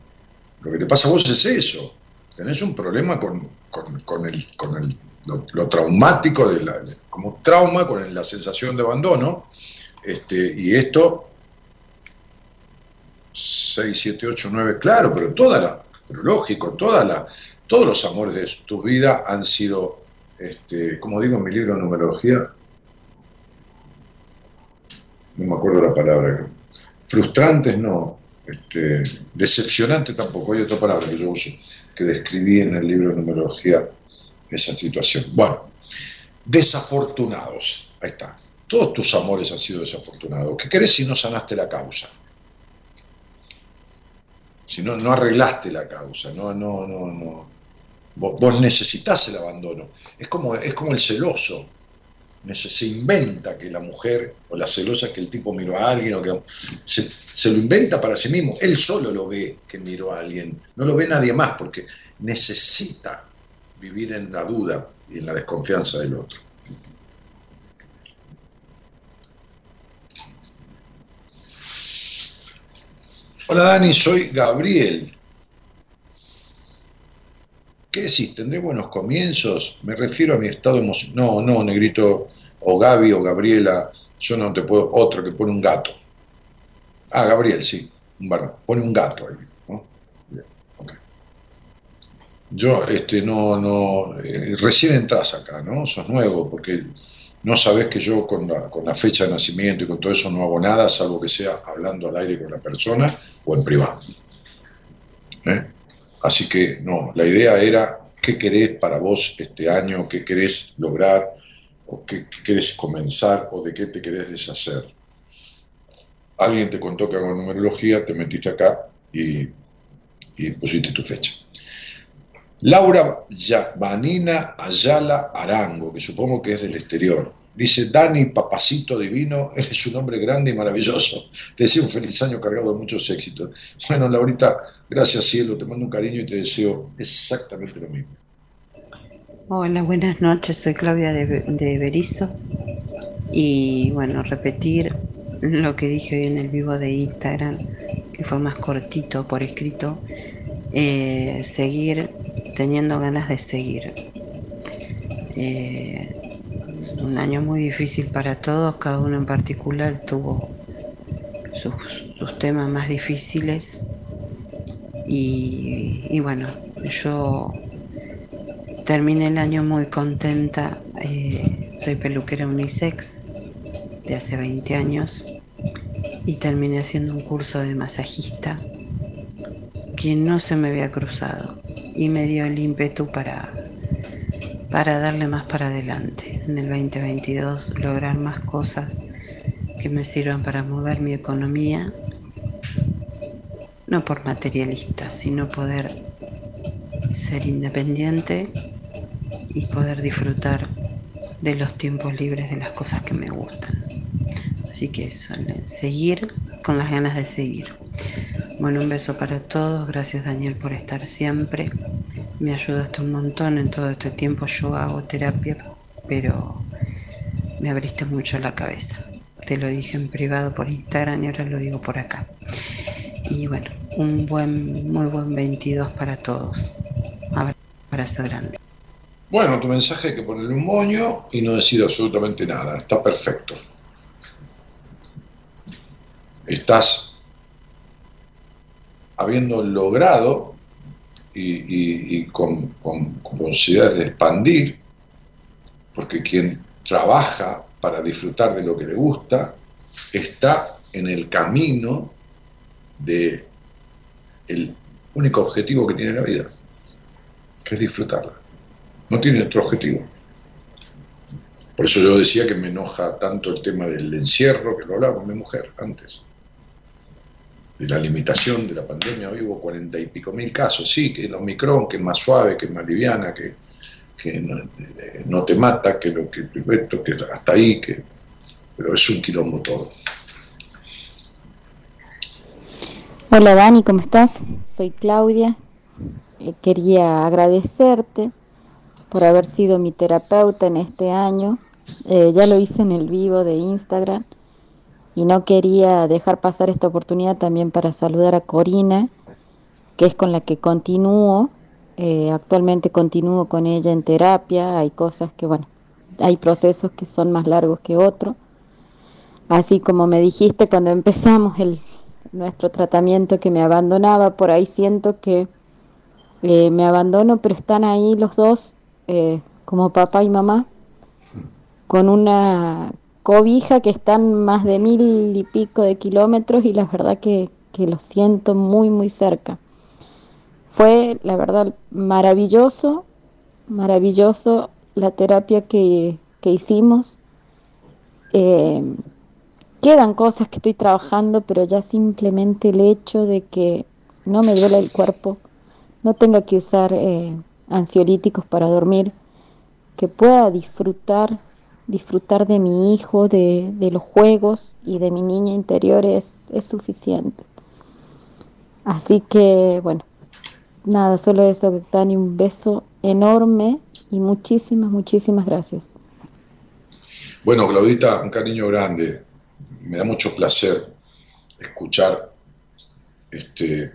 lo que te pasa a vos es eso. Tenés un problema con, con, el, con el, lo, traumático, de la, como trauma, con la sensación de abandono. Este, y esto, 6, 7, 8, 9, claro, pero toda la, pero lógico, toda la, todos los amores de tu vida han sido, este, como digo en mi libro de numerología, no me acuerdo la palabra, frustrantes no, este, decepcionantes tampoco, hay otra palabra que yo uso, que describí en el libro de numerología esa situación. Bueno, desafortunados, ahí está. Todos tus amores han sido desafortunados. ¿Qué querés si no sanaste la causa? Si no, no arreglaste la causa, no, no, no, no, Vos, necesitas el abandono. Es como, es como el celoso. Se inventa que la mujer o la celosa que el tipo miró a alguien o que se, lo inventa para sí mismo. Él solo lo ve que miró a alguien. No lo ve nadie más porque necesita vivir en la duda y en la desconfianza del otro. Hola Dani, soy Gabriel. ¿Qué decís? ¿Tendré buenos comienzos? Me refiero a mi estado emocional. No, no, negrito, o Gaby o Gabriela, yo no te puedo. Otro que pone un gato. Ah, Gabriel, sí, un varón. Pone un gato ahí. ¿no? Yo, este, no, no. Eh, recién entras acá, ¿no? Sos nuevo, porque no sabes que yo con la, con la fecha de nacimiento y con todo eso no hago nada, salvo que sea hablando al aire con la persona o en privado. ¿Eh? Así que no, la idea era qué querés para vos este año, qué querés lograr, o qué, querés comenzar, o de qué te querés deshacer. Alguien te contó que hago numerología, te metiste acá y, pusiste tu fecha. Laura Vanina Ayala Arango, que supongo que es del exterior. Dice, Dani, papacito divino, eres un hombre grande y maravilloso. Te deseo un feliz año cargado de muchos éxitos. Bueno, Laurita, gracias cielo, te mando un cariño y te deseo exactamente lo mismo. Hola, buenas noches, soy Claudia de, de Berizo. Y bueno, repetir lo que dije hoy en el vivo de Instagram, que fue más cortito por escrito, eh, seguir teniendo ganas de seguir. Eh, un año muy difícil para todos, cada uno en particular tuvo sus, temas más difíciles. Y, bueno, yo terminé el año muy contenta, eh, soy peluquera unisex de hace 20 años y terminé haciendo un curso de masajista que no se me había cruzado y me dio el ímpetu para, para darle más para adelante en el 2022, lograr más cosas que me sirvan para mover mi economía, no por materialista, sino poder ser independiente y poder disfrutar de los tiempos libres de las cosas que me gustan. Así que eso, seguir con las ganas de seguir. Bueno, un beso para todos. Gracias Daniel por estar siempre. Me ayudaste un montón en todo este tiempo. Yo hago terapia, pero me abriste mucho la cabeza. Te lo dije en privado por Instagram y ahora lo digo por acá. Y bueno, un buen, muy buen 22 para todos. Abrazo grande. Bueno, tu mensaje hay que ponerle un moño y no decir absolutamente nada. Está perfecto estás habiendo logrado y, con, posibilidades de expandir, porque quien trabaja para disfrutar de lo que le gusta está en el camino de el único objetivo que tiene la vida, que es disfrutarla. No tiene otro objetivo. Por eso yo decía que me enoja tanto el tema del encierro, que lo hablaba con mi mujer antes de la limitación de la pandemia, hoy hubo cuarenta y pico mil casos, sí, que el Omicron, que es más suave, que es más liviana, que, eh, no, te mata, que lo que que hasta ahí, que, pero es un quilombo todo. Hola Dani, ¿cómo estás? Soy Claudia. Eh, quería agradecerte por haber sido mi terapeuta en este año. Eh, ya lo hice en el vivo de Instagram y no quería dejar pasar esta oportunidad también para saludar a Corina, que es con la que continúo. Eh, actualmente continúo con ella en terapia. Hay cosas que, bueno, hay procesos que son más largos que otros. Así como me dijiste cuando empezamos el, nuestro tratamiento que me abandonaba, por ahí siento que eh, me abandono, pero están ahí los dos eh, como papá y mamá con una cobija que están más de mil y pico de kilómetros y la verdad que, que lo siento muy, muy cerca. Fue, la verdad, maravilloso, maravilloso la terapia que, que hicimos. Eh, quedan cosas que estoy trabajando, pero ya simplemente el hecho de que no me duele el cuerpo, no tenga que usar eh, ansiolíticos para dormir, que pueda disfrutar disfrutar de mi hijo, de, los juegos y de mi niña interior es, suficiente. Así que, bueno, nada, solo eso, Dani, un beso enorme y muchísimas, muchísimas gracias. Bueno, Claudita, un cariño grande. Me da mucho placer escuchar este,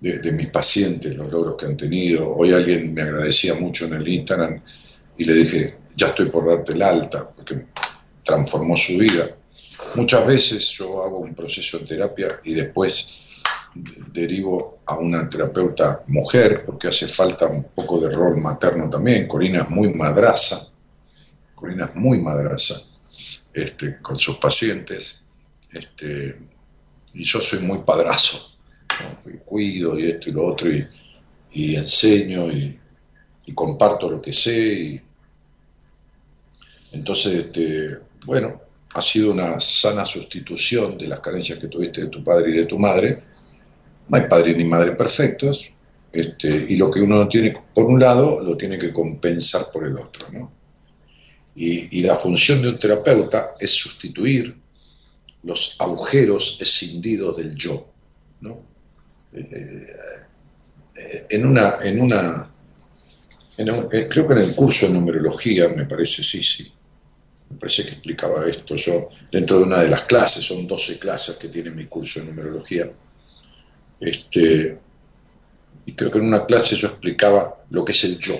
de, de, mis pacientes los logros que han tenido. Hoy alguien me agradecía mucho en el Instagram y le dije, ya estoy por darte el alta, porque transformó su vida. Muchas veces yo hago un proceso de terapia y después derivo a una terapeuta mujer, porque hace falta un poco de rol materno también. Corina es muy madraza, Corina es muy madraza este, con sus pacientes, este, y yo soy muy padrazo, cuido y esto y lo otro, y, enseño y, comparto lo que sé, entonces, este, bueno, ha sido una sana sustitución de las carencias que tuviste de tu padre y de tu madre. No hay padre ni madre perfectos, este, y lo que uno no tiene por un lado lo tiene que compensar por el otro. ¿no? Y, la función de un terapeuta es sustituir los agujeros escindidos del yo. ¿no? Eh, eh, en una, en una eh, creo que en el curso de numerología, me parece, sí, sí, me parece que explicaba esto yo, dentro de una de las clases, son 12 clases que tiene mi curso de numerología, este, y creo que en una clase yo explicaba lo que es el yo.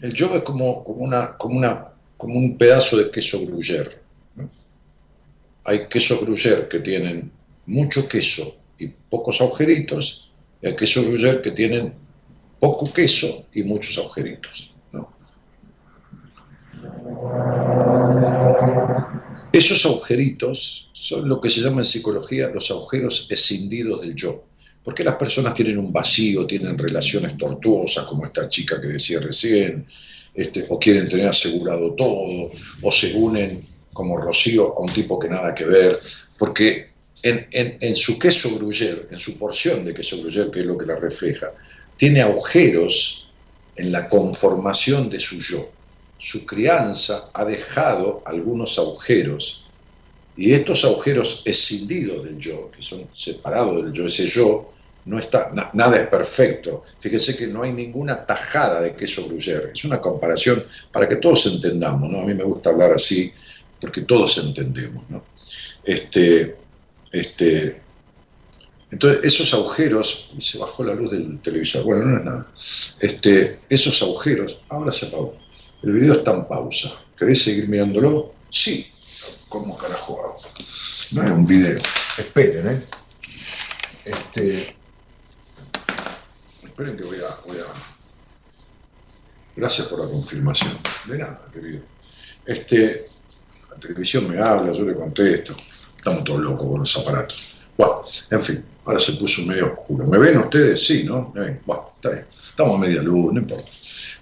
El yo es como, como, una, como, una, como un pedazo de queso gruyere. Hay quesos gruyere que tienen mucho queso y pocos agujeritos, y hay quesos gruyere que tienen poco queso y muchos agujeritos. Esos agujeritos son lo que se llama en psicología los agujeros escindidos del yo. ¿Por qué las personas tienen un vacío, tienen relaciones tortuosas, como esta chica que decía recién, este, o quieren tener asegurado todo, o se unen como Rocío a un tipo que nada que ver? Porque en, en su queso gruyere, en su porción de queso gruyere, que es lo que la refleja, tiene agujeros en la conformación de su yo su crianza ha dejado algunos agujeros y estos agujeros escindidos del yo, que son separados del yo, ese yo, no está, nada es perfecto. Fíjense que no hay ninguna tajada de queso gruyere. Es una comparación para que todos entendamos, ¿no? A mí me gusta hablar así porque todos entendemos, ¿no? Este, este, entonces, esos agujeros, y se bajó la luz del televisor, bueno, no es nada. Este, esos agujeros, ahora se apagó. El video está en pausa. ¿Querés seguir mirándolo? Sí. ¿Cómo carajo? No era un video. Esperen, ¿eh? Este. Esperen que voy a. Voy a... Gracias por la confirmación. De nada, querido. Este. La televisión me habla, yo le contesto. Estamos todos locos con los aparatos. Bueno, en fin, ahora se puso medio oscuro. ¿Me ven ustedes? Sí, ¿no? ¿Me ven? Bueno, está bien. Estamos a media luz, no importa.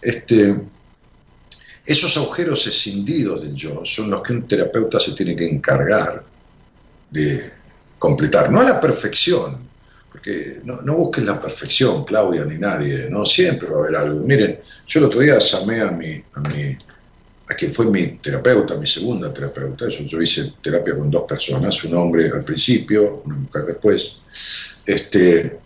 Este. Esos agujeros escindidos del yo son los que un terapeuta se tiene que encargar de completar. No a la perfección, porque no, busques la perfección, Claudia, ni nadie, no siempre va a haber algo. Miren, yo el otro día llamé a mi, a mi, a quien fue mi terapeuta, mi segunda terapeuta, yo hice terapia con dos personas, un hombre al principio, una mujer después, este,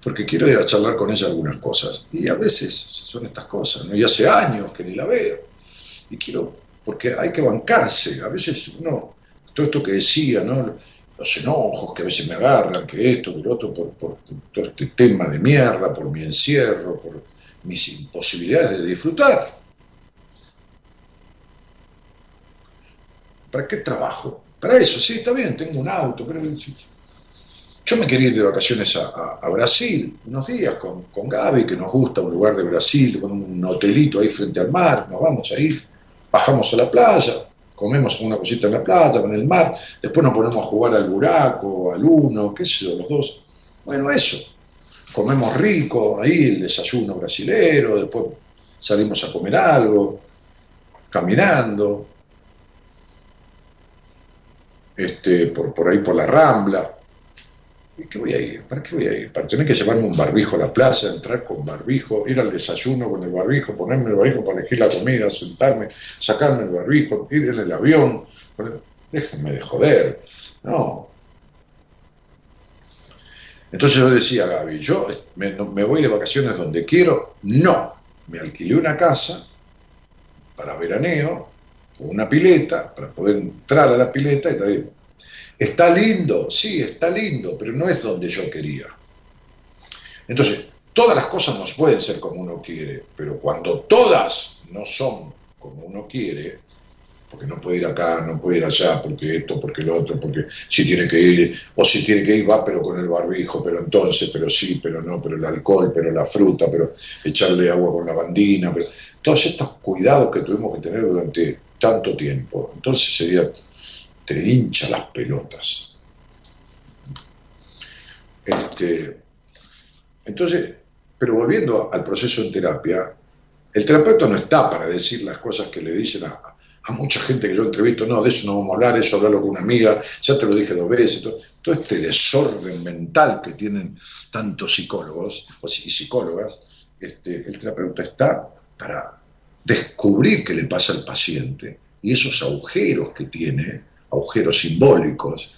porque quiero ir a charlar con ella algunas cosas. Y a veces son estas cosas, ¿no? Y hace años que ni la veo y quiero, porque hay que bancarse, a veces no, todo esto que decía, ¿no? los enojos que a veces me agarran, que esto, que lo otro, por, por, todo este tema de mierda, por mi encierro, por mis imposibilidades de disfrutar. ¿Para qué trabajo? Para eso, sí, está bien, tengo un auto, pero yo me quería ir de vacaciones a, a, Brasil, unos días con, con Gaby, que nos gusta un lugar de Brasil, con un hotelito ahí frente al mar, nos vamos a ir bajamos a la playa, comemos una cosita en la playa, con el mar, después nos ponemos a jugar al buraco, al uno, qué sé yo, los dos. Bueno, eso. Comemos rico, ahí el desayuno brasilero, después salimos a comer algo, caminando, este, por, por ahí por la rambla. ¿Y qué voy a ir? ¿Para qué voy a ir? Para tener que llevarme un barbijo a la plaza, entrar con barbijo, ir al desayuno con el barbijo, ponerme el barbijo para elegir la comida, sentarme, sacarme el barbijo, ir en el avión. Déjenme de joder. No. Entonces yo decía Gaby, yo me, voy de vacaciones donde quiero. No. Me alquilé una casa para veraneo, una pileta, para poder entrar a la pileta y ¿Está lindo? Sí, está lindo, pero no es donde yo quería. Entonces, todas las cosas no pueden ser como uno quiere, pero cuando todas no son como uno quiere, porque no puede ir acá, no puede ir allá, porque esto, porque lo otro, porque si tiene que ir, o si tiene que ir va, pero con el barbijo, pero entonces, pero sí, pero no, pero el alcohol, pero la fruta, pero echarle agua con la bandina, pero todos estos cuidados que tuvimos que tener durante tanto tiempo. Entonces sería te hincha las pelotas. Este, entonces, pero volviendo al proceso en terapia, el terapeuta no está para decir las cosas que le dicen a, mucha gente que yo entrevisto, no, de eso no vamos a hablar, eso hablarlo con una amiga, ya te lo dije dos veces, todo, este desorden mental que tienen tantos psicólogos y psicólogas, este, el terapeuta está para descubrir qué le pasa al paciente y esos agujeros que tiene, agujeros simbólicos,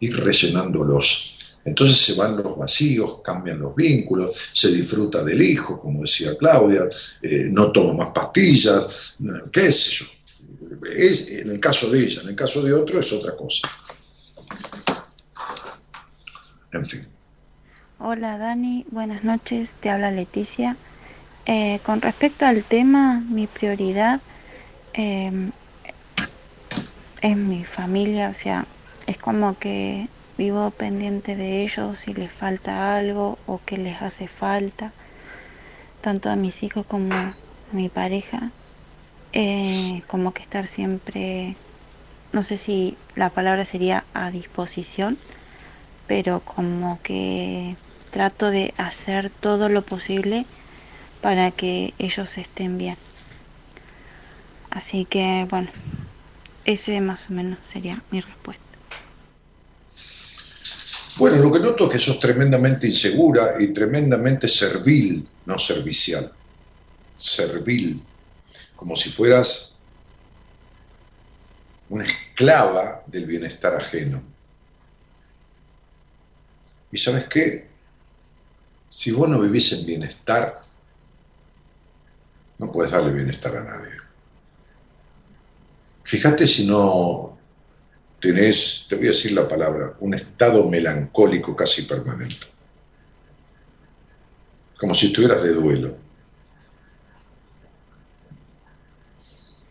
ir rellenándolos. Entonces se van los vacíos, cambian los vínculos, se disfruta del hijo, como decía Claudia, eh, no toma más pastillas, qué sé yo. Es, en el caso de ella, en el caso de otro es otra cosa. En fin. Hola Dani, buenas noches, te habla Leticia. Eh, con respecto al tema, mi prioridad em, es mi familia, o sea, es como que vivo pendiente de ellos si les falta algo o que les hace falta, tanto a mis hijos como a mi pareja, eh, como que estar siempre, no sé si la palabra sería a disposición, pero como que trato de hacer todo lo posible para que ellos estén bien. Así que bueno, ese más o menos sería mi respuesta. Bueno, lo que noto es que sos tremendamente insegura y tremendamente servil, no servicial. Servil, como si fueras una esclava del bienestar ajeno. ¿Y sabes qué? Si vos no vivís en bienestar, no puedes darle bienestar a nadie. Fíjate si no tenés, te voy a decir la palabra, un estado melancólico casi permanente. Como si estuvieras de duelo.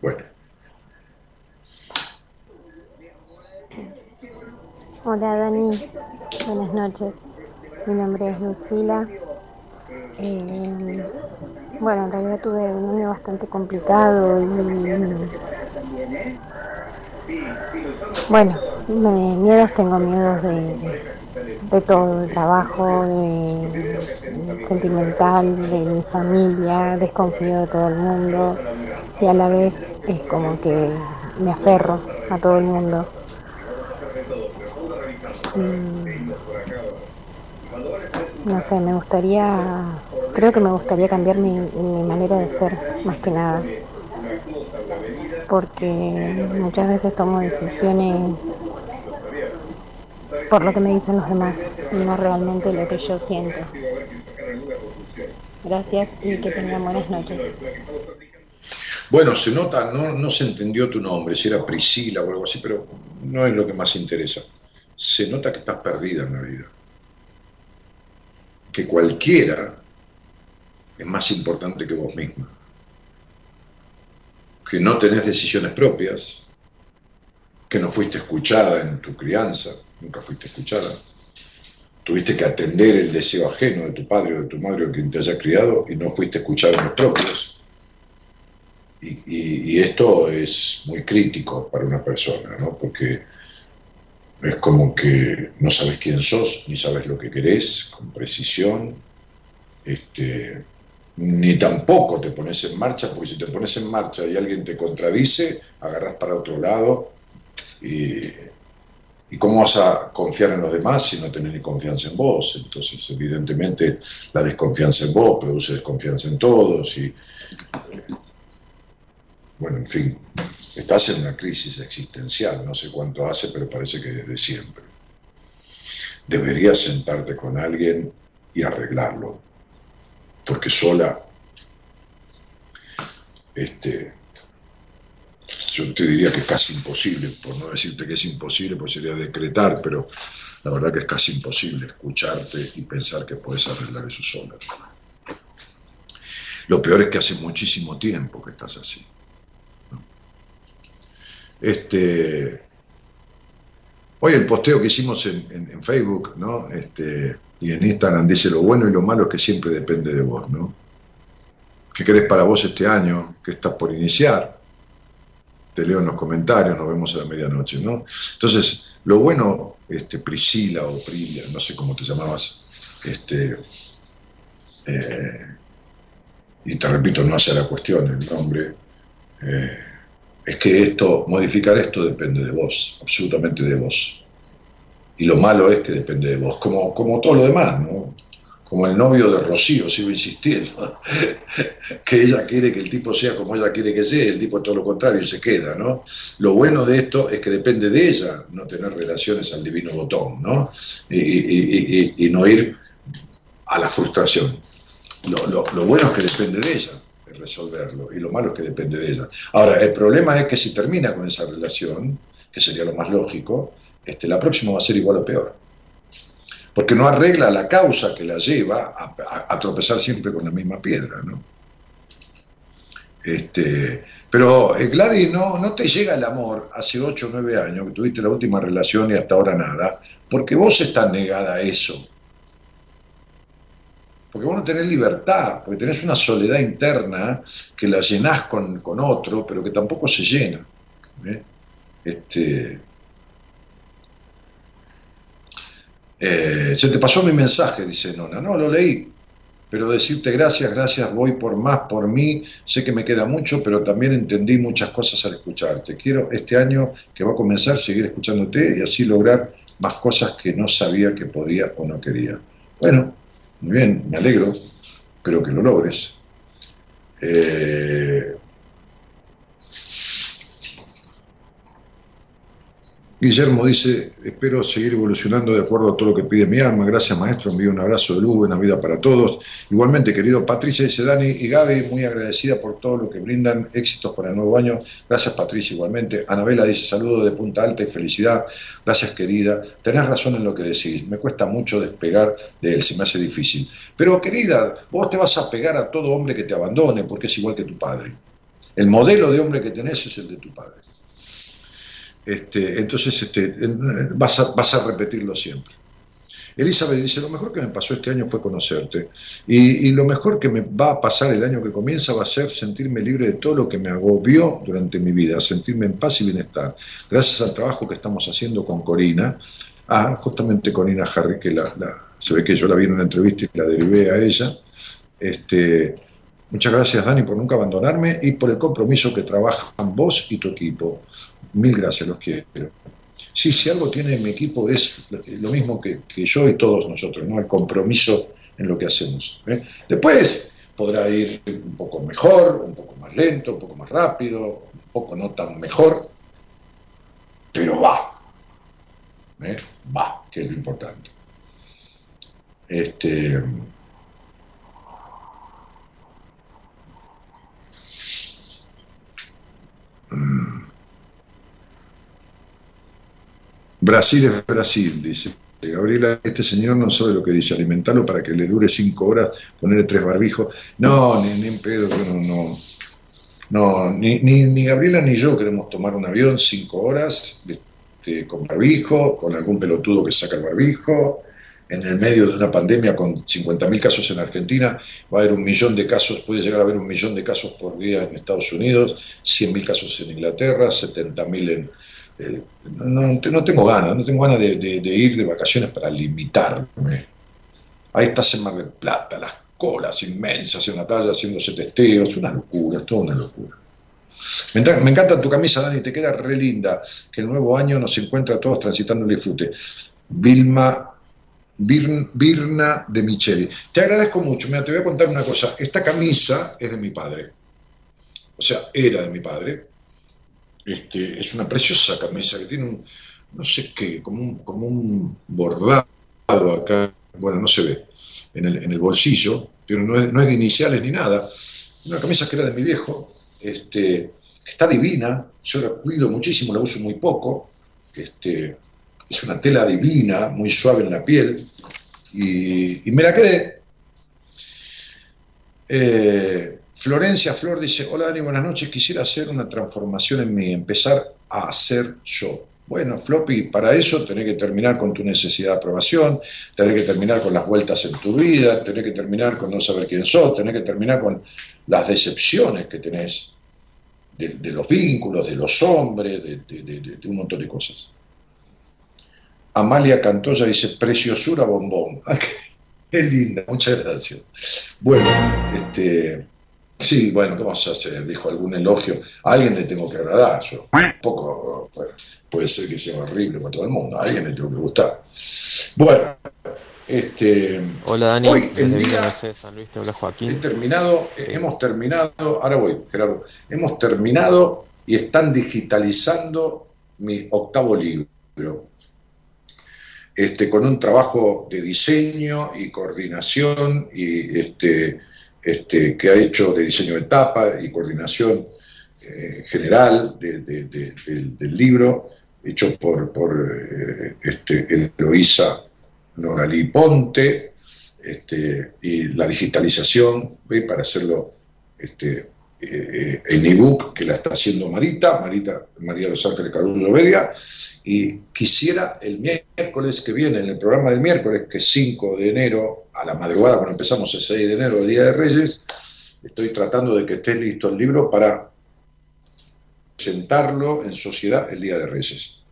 Bueno. Hola Dani, buenas noches. Mi nombre es Lucila. Eh, bueno, en realidad tuve un año bastante complicado y bueno, me, miedos tengo miedos de, de todo, del trabajo, de, sentimental, de mi familia, desconfío de todo el mundo y a la vez es como que me aferro a todo el mundo. no sé, me gustaría, creo que me gustaría cambiar mi, mi manera de ser, más que nada porque muchas veces tomo decisiones por lo que me dicen los demás y no realmente lo que yo siento. Gracias y que tengan buenas noches. Bueno, se nota, no, no se entendió tu nombre, si era Priscila o algo así, pero no es lo que más interesa. Se nota que estás perdida en la vida. Que cualquiera es más importante que vos misma que no tenés decisiones propias, que no fuiste escuchada en tu crianza, nunca fuiste escuchada, tuviste que atender el deseo ajeno de tu padre o de tu madre o quien te haya criado y no fuiste escuchado en los propios. Y, esto es muy crítico para una persona, ¿no? porque es como que no sabes quién sos, ni sabes lo que querés con precisión, este, ni tampoco te pones en marcha, porque si te pones en marcha y alguien te contradice, agarras para otro lado y, cómo vas a confiar en los demás si no tenés ni confianza en vos. Entonces, evidentemente, la desconfianza en vos produce desconfianza en todos y, bueno, en fin, estás en una crisis existencial, no sé cuánto hace, pero parece que desde siempre. Deberías sentarte con alguien y arreglarlo porque sola, este, yo te diría que es casi imposible, por no decirte que es imposible, pues sería decretar, pero la verdad que es casi imposible escucharte y pensar que puedes arreglar eso sola. Lo peor es que hace muchísimo tiempo que estás así. Este, hoy el posteo que hicimos en, en Facebook, ¿no? Este, y en Instagram dice lo bueno y lo malo es que siempre depende de vos, ¿no? ¿Qué querés para vos este año? ¿Qué estás por iniciar? Te leo en los comentarios, nos vemos a la medianoche, ¿no? Entonces, lo bueno, este, Priscila o Prilia, no sé cómo te llamabas, este, eh, y te repito, no hace la cuestión el nombre, eh, es que esto, modificar esto depende de vos, absolutamente de vos y lo malo es que depende de vos, como, como todo lo demás, ¿no? Como el novio de Rocío, sigo insistiendo, que ella quiere que el tipo sea como ella quiere que sea, el tipo es todo lo contrario y se queda, ¿no? Lo bueno de esto es que depende de ella no tener relaciones al divino botón, ¿no? Y, no ir a la frustración. Lo, lo bueno es que depende de ella resolverlo y lo malo es que depende de ella. Ahora, el problema es que si termina con esa relación, que sería lo más lógico, este, la próxima va a ser igual o peor. Porque no arregla la causa que la lleva a, tropezar siempre con la misma piedra, ¿no? Este, pero eh, Gladys, no, no te llega el amor hace 8 o 9 años que tuviste la última relación y hasta ahora nada, porque vos estás negada a eso. Porque vos no tenés libertad, porque tenés una soledad interna que la llenás con, con otro, pero que tampoco se llena. ¿eh? Este, eh, se te pasó mi mensaje, dice Nona. No, lo leí pero decirte gracias, gracias, voy por más por mí, sé que me queda mucho, pero también entendí muchas cosas al escucharte. Quiero este año que va a comenzar seguir escuchándote y así lograr más cosas que no sabía que podía o no quería. Bueno, muy bien, me alegro, espero que lo logres. Eh, Guillermo dice, espero seguir evolucionando de acuerdo a todo lo que pide mi alma. Gracias maestro, envío un abrazo de luz, buena vida para todos. Igualmente, querido Patricia, dice Dani y Gaby, muy agradecida por todo lo que brindan, éxitos para el nuevo año. Gracias Patricia, igualmente. Anabela dice, saludo de Punta Alta y felicidad. Gracias querida. Tenés razón en lo que decís, me cuesta mucho despegar de él, se me hace difícil. Pero querida, vos te vas a pegar a todo hombre que te abandone porque es igual que tu padre. El modelo de hombre que tenés es el de tu padre. Este, entonces este, vas, a, vas a repetirlo siempre. Elizabeth dice, lo mejor que me pasó este año fue conocerte. Y, lo mejor que me va a pasar el año que comienza va a ser sentirme libre de todo lo que me agobió durante mi vida, sentirme en paz y bienestar. Gracias al trabajo que estamos haciendo con Corina, ah, justamente Corina Harry, que la, se ve que yo la vi en una entrevista y la derivé a ella. Este, muchas gracias Dani por nunca abandonarme y por el compromiso que trabajan vos y tu equipo. Mil gracias, los quiero. Sí, si algo tiene mi equipo es lo mismo que, yo y todos nosotros, ¿no? El compromiso en lo que hacemos. ¿eh? Después podrá ir un poco mejor, un poco más lento, un poco más rápido, un poco no tan mejor, pero va. ¿eh? Va, que es lo importante. Este. Brasil es Brasil, dice. Gabriela, este señor no sabe lo que dice, alimentarlo para que le dure cinco horas, ponerle tres barbijos. No, ni, ni en pedo, no, no, no ni, ni, Gabriela ni yo queremos tomar un avión cinco horas este, con barbijo, con algún pelotudo que saca el barbijo, en el medio de una pandemia con 50.000 casos en Argentina, va a haber un millón de casos, puede llegar a haber un millón de casos por día en Estados Unidos, 100.000 casos en Inglaterra, 70.000 en, eh, no, no, tengo ganas, no tengo ganas de, ir de vacaciones para limitarme. Ahí estás en Mar del Plata, las colas inmensas en la playa haciéndose testeos, una locura, es toda una locura. Me, encanta tu camisa, Dani, te queda re linda, que el nuevo año nos encuentra a todos transitando el disfrute. Vilma Birna de Micheli. Te agradezco mucho. Mira, te voy a contar una cosa. Esta camisa es de mi padre. O sea, era de mi padre. Este, es una preciosa camisa que tiene un, no sé qué, como un, como un bordado acá, bueno, no se ve, en el, en el bolsillo, pero no es, no es, de iniciales ni nada. Una camisa que era de mi viejo, este, está divina, yo la cuido muchísimo, la uso muy poco, este, es una tela divina, muy suave en la piel, y, y me la quedé. Eh, Florencia Flor dice, hola Dani, buenas noches, quisiera hacer una transformación en mí, empezar a hacer yo. Bueno, Floppy, para eso tenés que terminar con tu necesidad de aprobación, tenés que terminar con las vueltas en tu vida, tenés que terminar con no saber quién sos, tenés que terminar con las decepciones que tenés de, los vínculos, de los hombres, de, un montón de cosas. Amalia Cantoya dice, preciosura bombón. qué linda, muchas gracias. Bueno, este, Sí, bueno, ¿qué vamos a hacer? Dijo algún elogio. A alguien le tengo que agradar. Yo, un poco, puede ser que sea horrible para todo el mundo. A alguien le tengo que gustar. Bueno, este. Hola Dani, hoy en día San Luis, te habla Joaquín. He terminado, hemos terminado, ahora voy, Gerardo. Hemos terminado y están digitalizando mi octavo libro. Este, con un trabajo de diseño y coordinación y este este, que ha hecho de diseño de etapa y coordinación eh, general del, libro, hecho por, por eh, Eloísa Noralí Ponte, y la digitalización para hacerlo eh, en ebook que la está haciendo Marita, Marita María Los Ángeles Carlos Obedia, y quisiera el miércoles que viene, en el programa del miércoles, que es 5 de enero, a la madrugada, cuando empezamos el 6 de enero, el Día de Reyes, estoy tratando de que esté listo el libro para presentarlo en sociedad el Día de Reyes,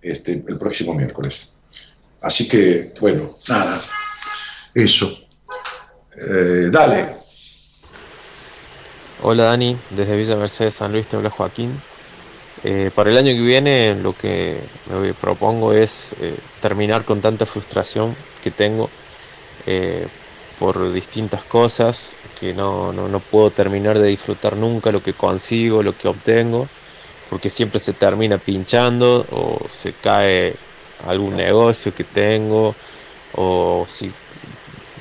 este, el próximo miércoles. Así que, bueno, nada, eso. Eh, dale. Hola Dani, desde Villa Mercedes, San Luis, te habla Joaquín. Eh, para el año que viene lo que me propongo es eh, terminar con tanta frustración que tengo por distintas cosas, que no, no, puedo terminar de disfrutar nunca lo que consigo, lo que obtengo, porque siempre se termina pinchando o se cae algún negocio que tengo, o si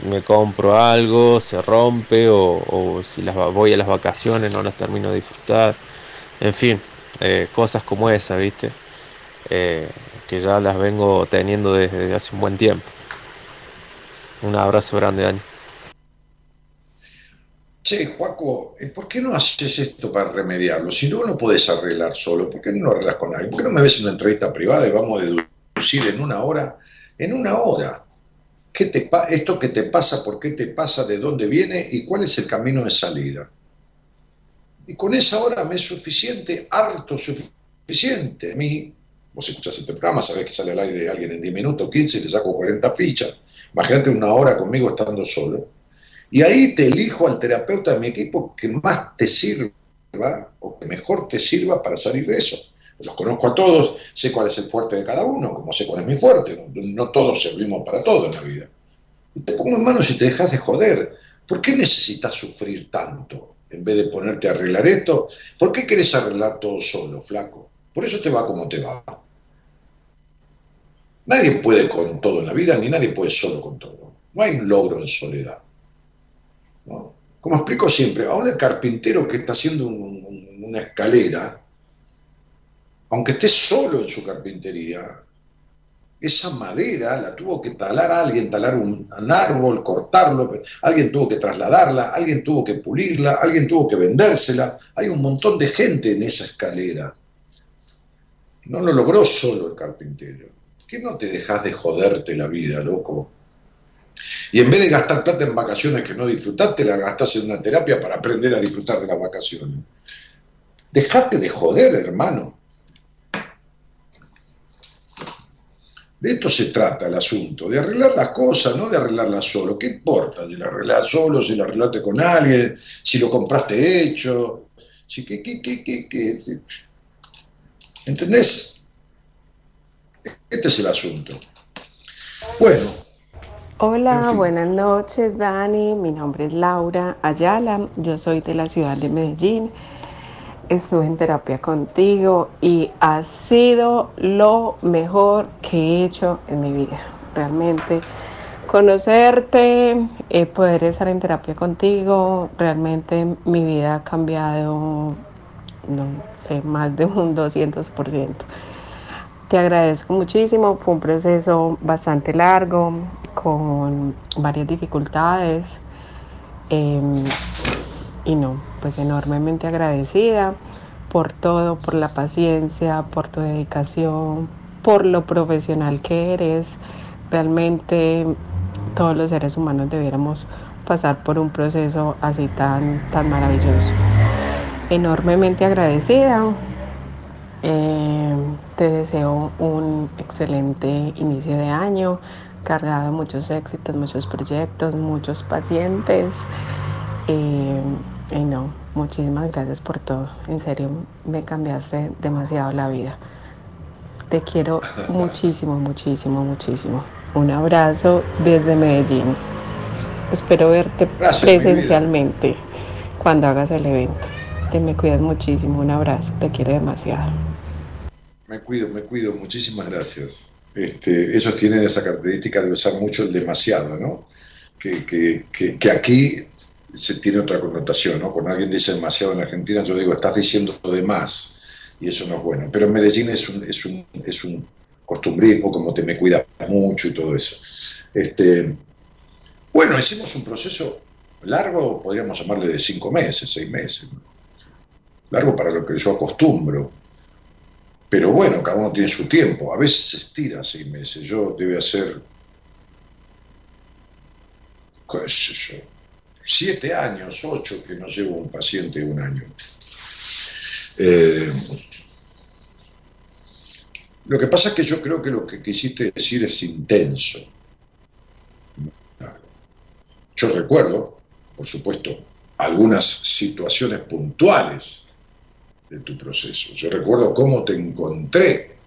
me compro algo, se rompe, o, si las, voy a las vacaciones no las termino de disfrutar, en fin, eh, cosas como esa, ¿viste? Eh, que ya las vengo teniendo desde hace un buen tiempo. Un abrazo grande, Dani. Che, Juaco, ¿por qué no haces esto para remediarlo? Si no lo puedes arreglar solo, ¿por qué no lo arreglas con alguien? ¿Por qué no me ves en una entrevista privada y vamos a deducir en una hora? En una hora. ¿Qué te esto que te pasa, por qué te pasa, de dónde viene y cuál es el camino de salida? Y con esa hora me es suficiente, harto suficiente. A mí, vos escuchás este programa, sabés que sale al aire alguien en 10 minutos, 15 y le saco 40 fichas. Imagínate una hora conmigo estando solo. Y ahí te elijo al terapeuta de mi equipo que más te sirva o que mejor te sirva para salir de eso. Los conozco a todos, sé cuál es el fuerte de cada uno, como sé cuál es mi fuerte. No, todos servimos para todo en la vida. Te pongo en manos y te dejas de joder. ¿Por qué necesitas sufrir tanto en vez de ponerte a arreglar esto? ¿Por qué querés arreglar todo solo, flaco? Por eso te va como te va. Nadie puede con todo en la vida, ni nadie puede solo con todo. No hay un logro en soledad. Como explico siempre, a un carpintero que está haciendo una escalera, aunque esté solo en su carpintería, esa madera la tuvo que talar alguien, talar un, árbol, cortarlo, alguien tuvo que trasladarla, alguien tuvo que pulirla, alguien tuvo que vendérsela. Hay un montón de gente en esa escalera. No lo logró solo el carpintero qué no te dejas de joderte la vida, loco? Y en vez de gastar plata en vacaciones que no disfrutaste, la gastas en una terapia para aprender a disfrutar de las vacaciones. Dejate de joder, hermano. De esto se trata el asunto, de arreglar las cosas, no de arreglarlas solo. ¿Qué importa? De arreglar solo, si lo arreglaste con alguien, si lo compraste hecho, si qué, qué, qué, qué, qué. ¿Entendés? Este es el asunto. Bueno. Hola, buenas noches Dani, mi nombre es Laura Ayala, yo soy de la ciudad de Medellín, estuve en terapia contigo y ha sido lo mejor que he hecho en mi vida, realmente. Conocerte, eh, poder estar en terapia contigo, realmente mi vida ha cambiado, no sé, más de un 200%. Te agradezco muchísimo, fue un proceso bastante largo, con varias dificultades. Em, y no, pues enormemente agradecida por todo, por la paciencia, por tu dedicación, por lo profesional que eres. Realmente todos los seres humanos debiéramos pasar por un proceso así tan, tan maravilloso. Enormemente agradecida. Eh, te deseo un excelente inicio de año, cargado de muchos éxitos, muchos proyectos, muchos pacientes. Eh, y no, muchísimas gracias por todo. En serio, me cambiaste demasiado la vida. Te quiero muchísimo, muchísimo, muchísimo. Un abrazo desde Medellín. Espero verte presencialmente cuando hagas el evento. Te me cuidas muchísimo. Un abrazo. Te quiero demasiado. Me cuido, me cuido, muchísimas gracias. Este, ellos tienen esa característica de usar mucho el demasiado, ¿no? Que, que, aquí se tiene otra connotación, ¿no? Cuando alguien dice demasiado en Argentina, yo digo, estás diciendo de más, y eso no es bueno. Pero en Medellín es un, es un, es un costumbrismo, como te me cuidas mucho y todo eso. Este, bueno, hicimos un proceso largo, podríamos llamarle de cinco meses, seis meses. largo para lo que yo acostumbro. Pero bueno, cada uno tiene su tiempo. A veces se estira seis meses. Yo debe hacer qué sé yo, siete años, ocho que no llevo un paciente un año. Eh, lo que pasa es que yo creo que lo que quisiste decir es intenso. Yo recuerdo, por supuesto, algunas situaciones puntuales de tu proceso. Yo recuerdo cómo te encontré.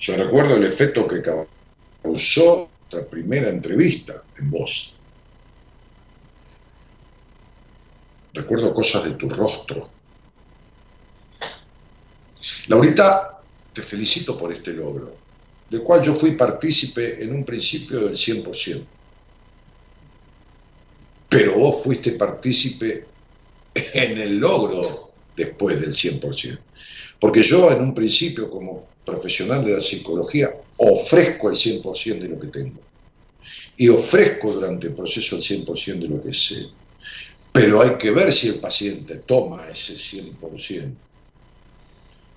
Yo recuerdo el efecto que causó nuestra primera entrevista en vos. Recuerdo cosas de tu rostro. Laurita, te felicito por este logro, del cual yo fui partícipe en un principio del 100%. Pero vos fuiste partícipe en el logro después del 100%. Porque yo en un principio como profesional de la psicología ofrezco el 100% de lo que tengo. Y ofrezco durante el proceso el 100% de lo que sé. Pero hay que ver si el paciente toma ese 100%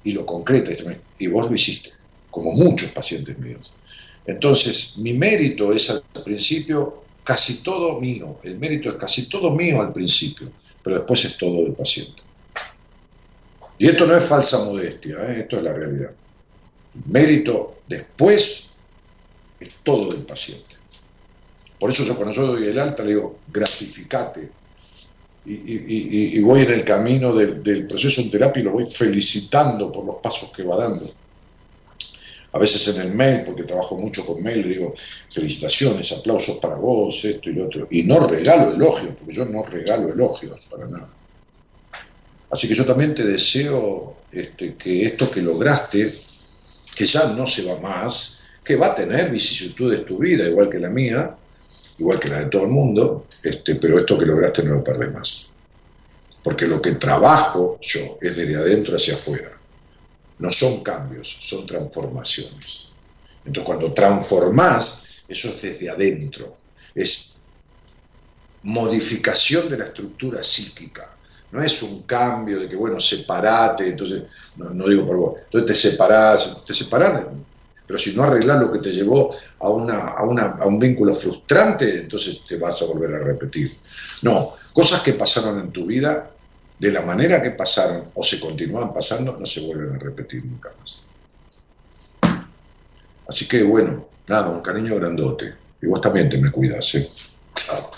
y lo concreta. Y vos lo hiciste, como muchos pacientes míos. Entonces, mi mérito es al principio casi todo mío. El mérito es casi todo mío al principio, pero después es todo del paciente. Y esto no es falsa modestia, ¿eh? esto es la realidad. El mérito después es todo del paciente. Por eso yo cuando yo doy el alta le digo, gratificate, y, voy en el camino del, proceso en terapia y lo voy felicitando por los pasos que va dando. A veces en el mail, porque trabajo mucho con mail, digo felicitaciones, aplausos para vos, esto y lo otro. Y no regalo elogios, porque yo no regalo elogios para nada. Así que yo también te deseo este, que esto que lograste, que ya no se va más, que va a tener vicisitudes tu vida, igual que la mía, igual que la de todo el mundo, este, pero esto que lograste no lo perdés más. Porque lo que trabajo yo es desde adentro hacia afuera. No son cambios, son transformaciones. Entonces cuando transformás, eso es desde adentro. Es modificación de la estructura psíquica. No es un cambio de que, bueno, separate, entonces, no, digo por vos, entonces te separás, te separás pero si no arreglas lo que te llevó a, a, un vínculo frustrante, entonces te vas a volver a repetir. No, cosas que pasaron en tu vida, de la manera que pasaron o se continúan pasando, no se vuelven a repetir nunca más. Así que bueno, nada, un cariño grandote. Y vos también te me cuidas, ¿eh? Chao.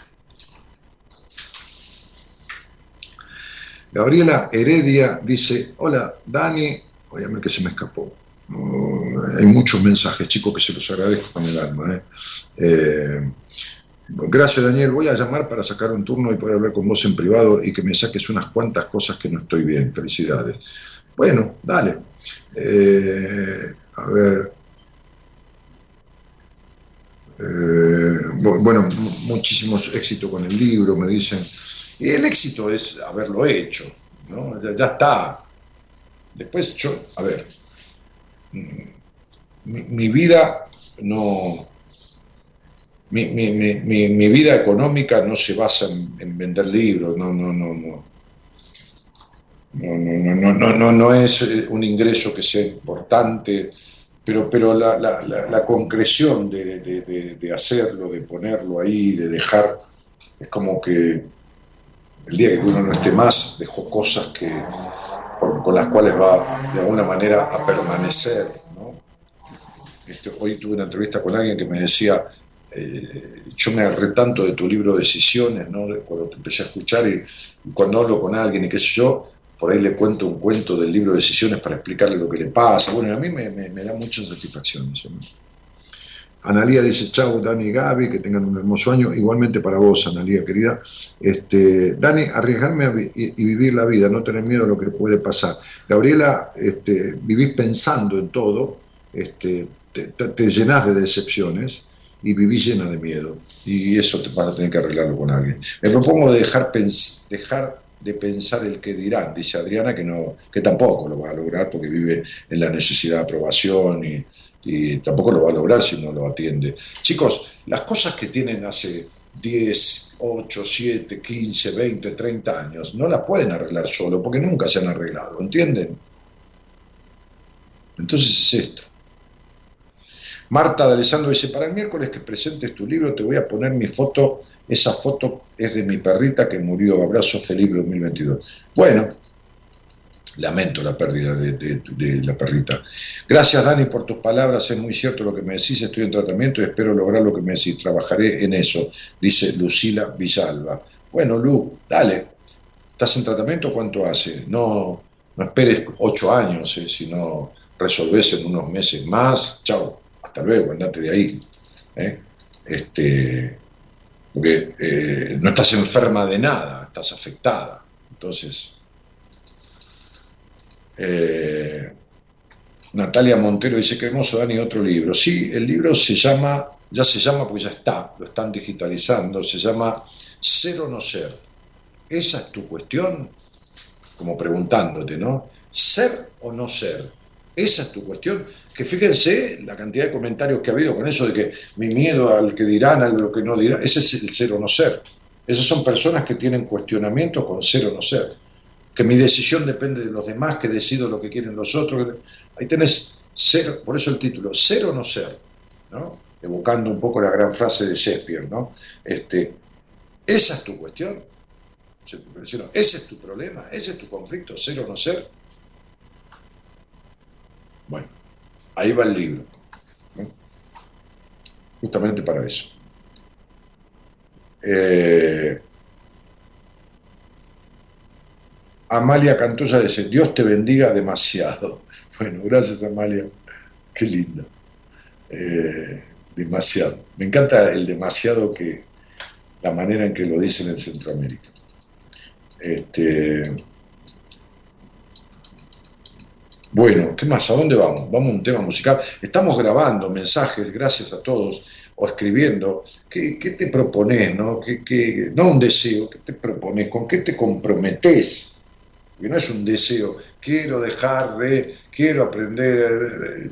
Gabriela Heredia dice, hola, Dani, voy a que se me escapó hay muchos mensajes, chicos, que se los agradezco con el alma. ¿eh? Eh, gracias, Daniel. Voy a llamar para sacar un turno y poder hablar con vos en privado y que me saques unas cuantas cosas que no estoy bien. Felicidades. Bueno, dale. Eh, a ver. bueno, muchísimos éxitos con el libro, me dicen. Y el éxito es haberlo hecho, ¿no? ya está. Después yo, a ver, mi, vida no... Mi, mi, vida económica no se basa en, vender libros, no, no, no, no. No, no, no, no, no, es un ingreso que sea importante, pero, pero la, la, la, concreción de, de, hacerlo, de ponerlo ahí, de dejar, es como que el día que uno no esté más, dejó cosas que, con las cuales va de alguna manera a permanecer. Este, hoy tuve una entrevista con alguien que me decía, eh, yo me agarré tanto de tu libro Decisiones, ¿no? cuando te empecé a escuchar y, cuando hablo con alguien y qué sé yo, por ahí le cuento un cuento del libro Decisiones para explicarle lo que le pasa. Bueno, a mí me, da mucha satisfacción eso. Analía dice, chao Dani y Gaby, que tengan un hermoso año. Igualmente para vos, Analía, querida. Este, Dani, arriesgarme y, vivir la vida, no tener miedo a lo que puede pasar. Gabriela, este, vivís pensando en todo, este, te, te, llenás de decepciones y vivís llena de miedo. Y eso te vas a tener que arreglarlo con alguien. Me propongo dejar, dejar de pensar el que dirán, dice Adriana, que, no, que tampoco lo va a lograr porque vive en la necesidad de aprobación y y tampoco lo va a lograr si no lo atiende. Chicos, las cosas que tienen hace 10, 8, 7, 15, 20, 30 años, no la pueden arreglar solo porque nunca se han arreglado, ¿entienden? Entonces es esto. Marta de Alessandro dice, para el miércoles que presentes tu libro te voy a poner mi foto, esa foto es de mi perrita que murió, abrazo feliz 2022. Bueno, lamento la pérdida de, la perrita. Gracias Dani por tus palabras, es muy cierto lo que me decís, estoy en tratamiento y espero lograr lo que me decís, trabajaré en eso, dice Lucila Villalba. Bueno, Lu, dale, ¿estás en tratamiento? ¿Cuánto hace? No, no esperes ocho años, eh, si resolvés en unos meses más, chao, hasta luego, andate de ahí. Eh. Este, porque eh, no estás enferma de nada, estás afectada. Entonces, eh, Natalia Montero dice que hermoso Dani otro libro. Sí, el libro se llama, ya se llama porque ya está, lo están digitalizando, se llama Ser o no ser. Esa es tu cuestión, como preguntándote, ¿no? Ser o no ser. Esa es tu cuestión. Que fíjense la cantidad de comentarios que ha habido con eso de que mi miedo al que dirán, a lo que no dirán, ese es el ser o no ser. Esas son personas que tienen cuestionamiento con ser o no ser que mi decisión depende de los demás, que decido lo que quieren los otros. Ahí tenés ser, por eso el título, ser o no ser, ¿no? evocando un poco la gran frase de Shakespeare. ¿no? Este, esa es tu cuestión, ese es tu problema, ese es tu conflicto, ser o no ser. Bueno, ahí va el libro, justamente para eso. Eh, Amalia Cantoya dice, Dios te bendiga demasiado. Bueno, gracias Amalia, qué linda. Eh, demasiado. Me encanta el demasiado que, la manera en que lo dicen en Centroamérica. Este, bueno, ¿qué más? ¿A dónde vamos? Vamos a un tema musical. Estamos grabando mensajes, gracias a todos, o escribiendo. ¿Qué, te propones? No? no un deseo, ¿qué te propones? ¿Con qué te comprometes? Que no es un deseo, quiero dejar de, quiero aprender,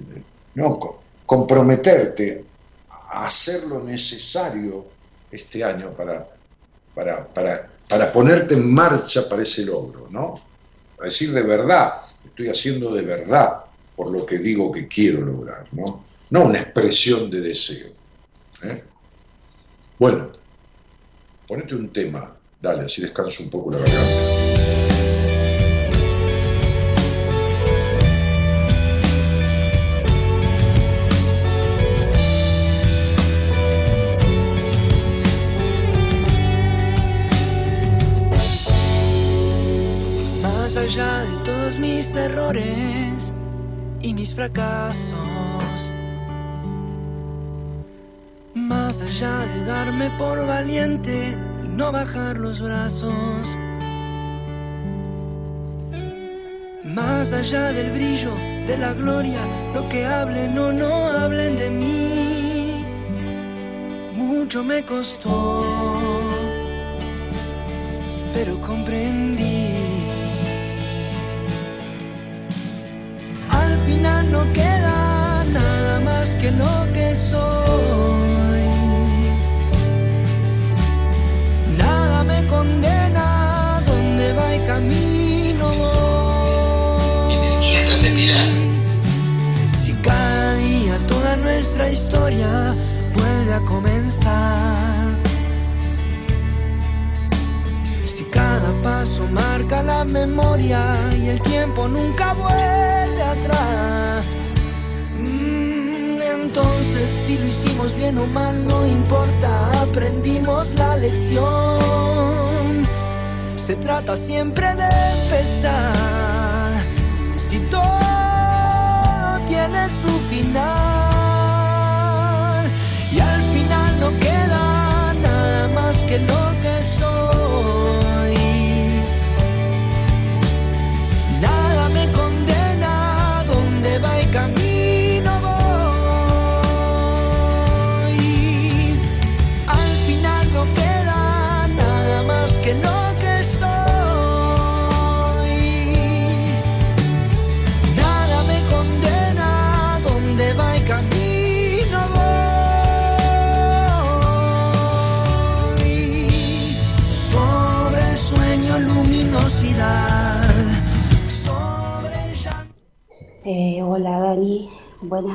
no, comprometerte a hacer lo necesario este año para, para, para, ponerte en marcha para ese logro, ¿no? Para decir de verdad, estoy haciendo de verdad por lo que digo que quiero lograr, ¿no? No una expresión de deseo. ¿eh? Bueno, ponete un tema, dale, así descanso un poco la garganta. Errores y mis fracasos. Más allá de darme por valiente y no bajar los brazos. Más allá del brillo, de la gloria, lo que hablen o no hablen de mí. Mucho me costó, pero comprendí final no queda nada más que lo que soy. Nada me condena, donde va el camino Si cada día toda nuestra historia vuelve a comenzar. Paso marca la memoria y el tiempo nunca vuelve atrás. Mm, entonces, si lo hicimos bien o mal, no importa, aprendimos la lección. Se trata siempre de empezar. Si todo tiene su final,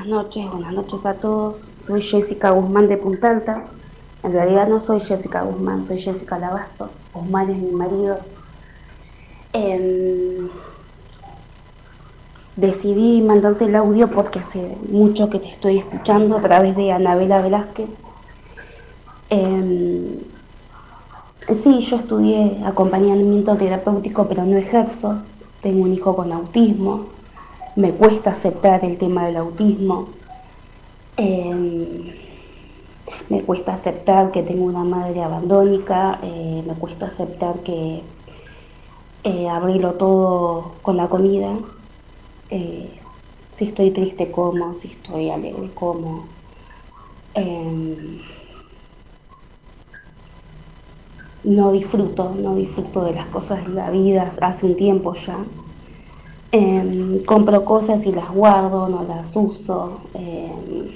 buenas noches, buenas noches a todos. Soy Jessica Guzmán de Punta Alta. En realidad no soy Jessica Guzmán, soy Jessica Labasto. Guzmán es mi marido. Em, decidí mandarte el audio porque hace mucho que te estoy escuchando a través de Anabela Velázquez. Em, sí, yo estudié acompañamiento terapéutico, pero no ejerzo. Tengo un hijo con autismo. Me cuesta aceptar el tema del autismo. Em, me cuesta aceptar que tengo una madre abandónica. eh, me cuesta aceptar que eh, arreglo todo con la comida. Eh, si estoy triste como, si estoy alegre como. Em, no disfruto, no disfruto de las cosas de la vida hace un tiempo ya. Em, compro cosas y las guardo, no las uso. em,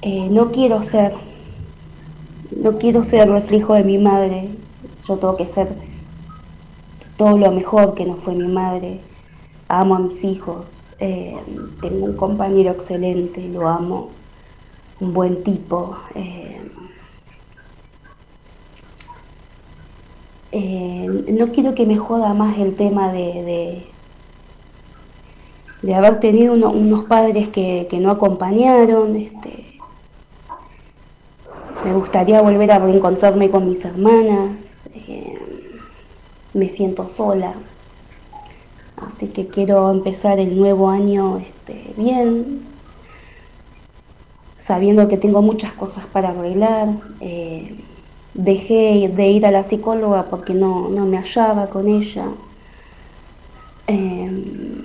eh, no quiero ser, no quiero ser reflejo de mi madre. Yo tengo que ser todo lo mejor que no fue mi madre. Amo a mis hijos. eh, tengo un compañero excelente, lo amo. Un buen tipo. Eh, no quiero que me joda más el tema de, de, haber tenido uno- unos padres que, que no acompañaron. Este, me gustaría volver a reencontrarme con mis hermanas. eh, me siento sola. Así que quiero empezar el nuevo año este, bien, sabiendo que tengo muchas cosas para arreglar. eh, dejé de ir a la psicóloga porque no, no me hallaba con ella. Eh,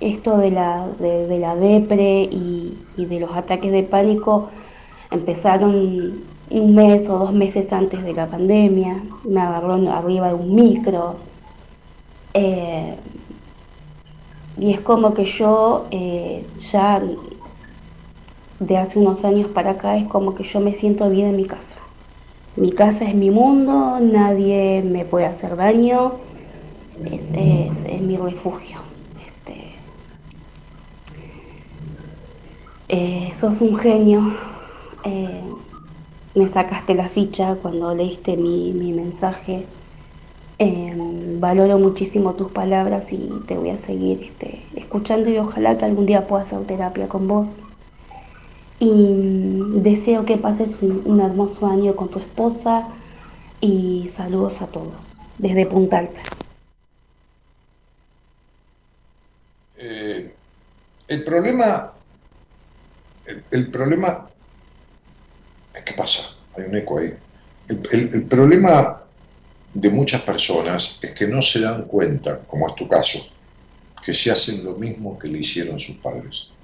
esto de la, de, la depre y, de los ataques de pánico empezaron un mes o dos meses antes de la pandemia. Me agarró arriba de un micro. Eh, y es como que yo eh, ya de hace unos años para acá es como que yo me siento bien en mi casa. Mi casa es mi mundo, nadie me puede hacer daño, es, es- es mi refugio. Este, eh, sos un genio, eh, me sacaste la ficha cuando leíste mi, mi mensaje. Eh, valoro muchísimo tus palabras y te voy a seguir este, escuchando y ojalá que algún día pueda hacer terapia con vos. Y deseo que pases un, un hermoso año con tu esposa y saludos a todos desde Punta Alta. Eh, el problema, el, el problema, ¿qué pasa? Hay un eco ahí. El, el- el problema de muchas personas es que no se dan cuenta, como es tu caso, que se hacen lo mismo que le hicieron sus padres.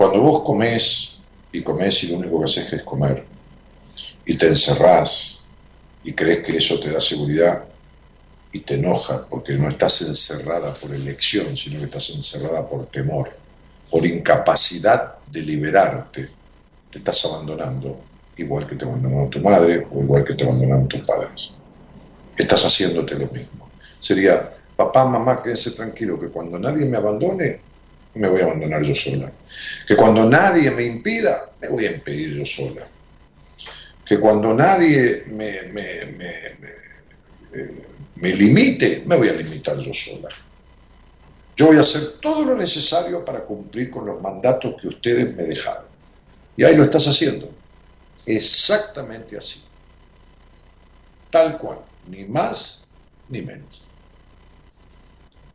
Cuando vos comés y comés y lo único que haces es comer, y te encerrás y crees que eso te da seguridad, y te enoja porque no estás encerrada por elección, sino que estás encerrada por temor, por incapacidad de liberarte, te estás abandonando, igual que te abandonó tu madre o igual que te abandonaron tus padres. Estás haciéndote lo mismo. Sería, papá, mamá, quédense tranquilo, que cuando nadie me abandone, me voy a abandonar yo sola. Que cuando nadie me impida, me voy a impedir yo sola. Que cuando nadie me, me- me- eh, me limite, me voy a limitar yo sola. Yo voy a hacer todo lo necesario para cumplir con los mandatos que ustedes me dejaron. Y ahí lo estás haciendo. Exactamente así. Tal cual. Ni más ni menos.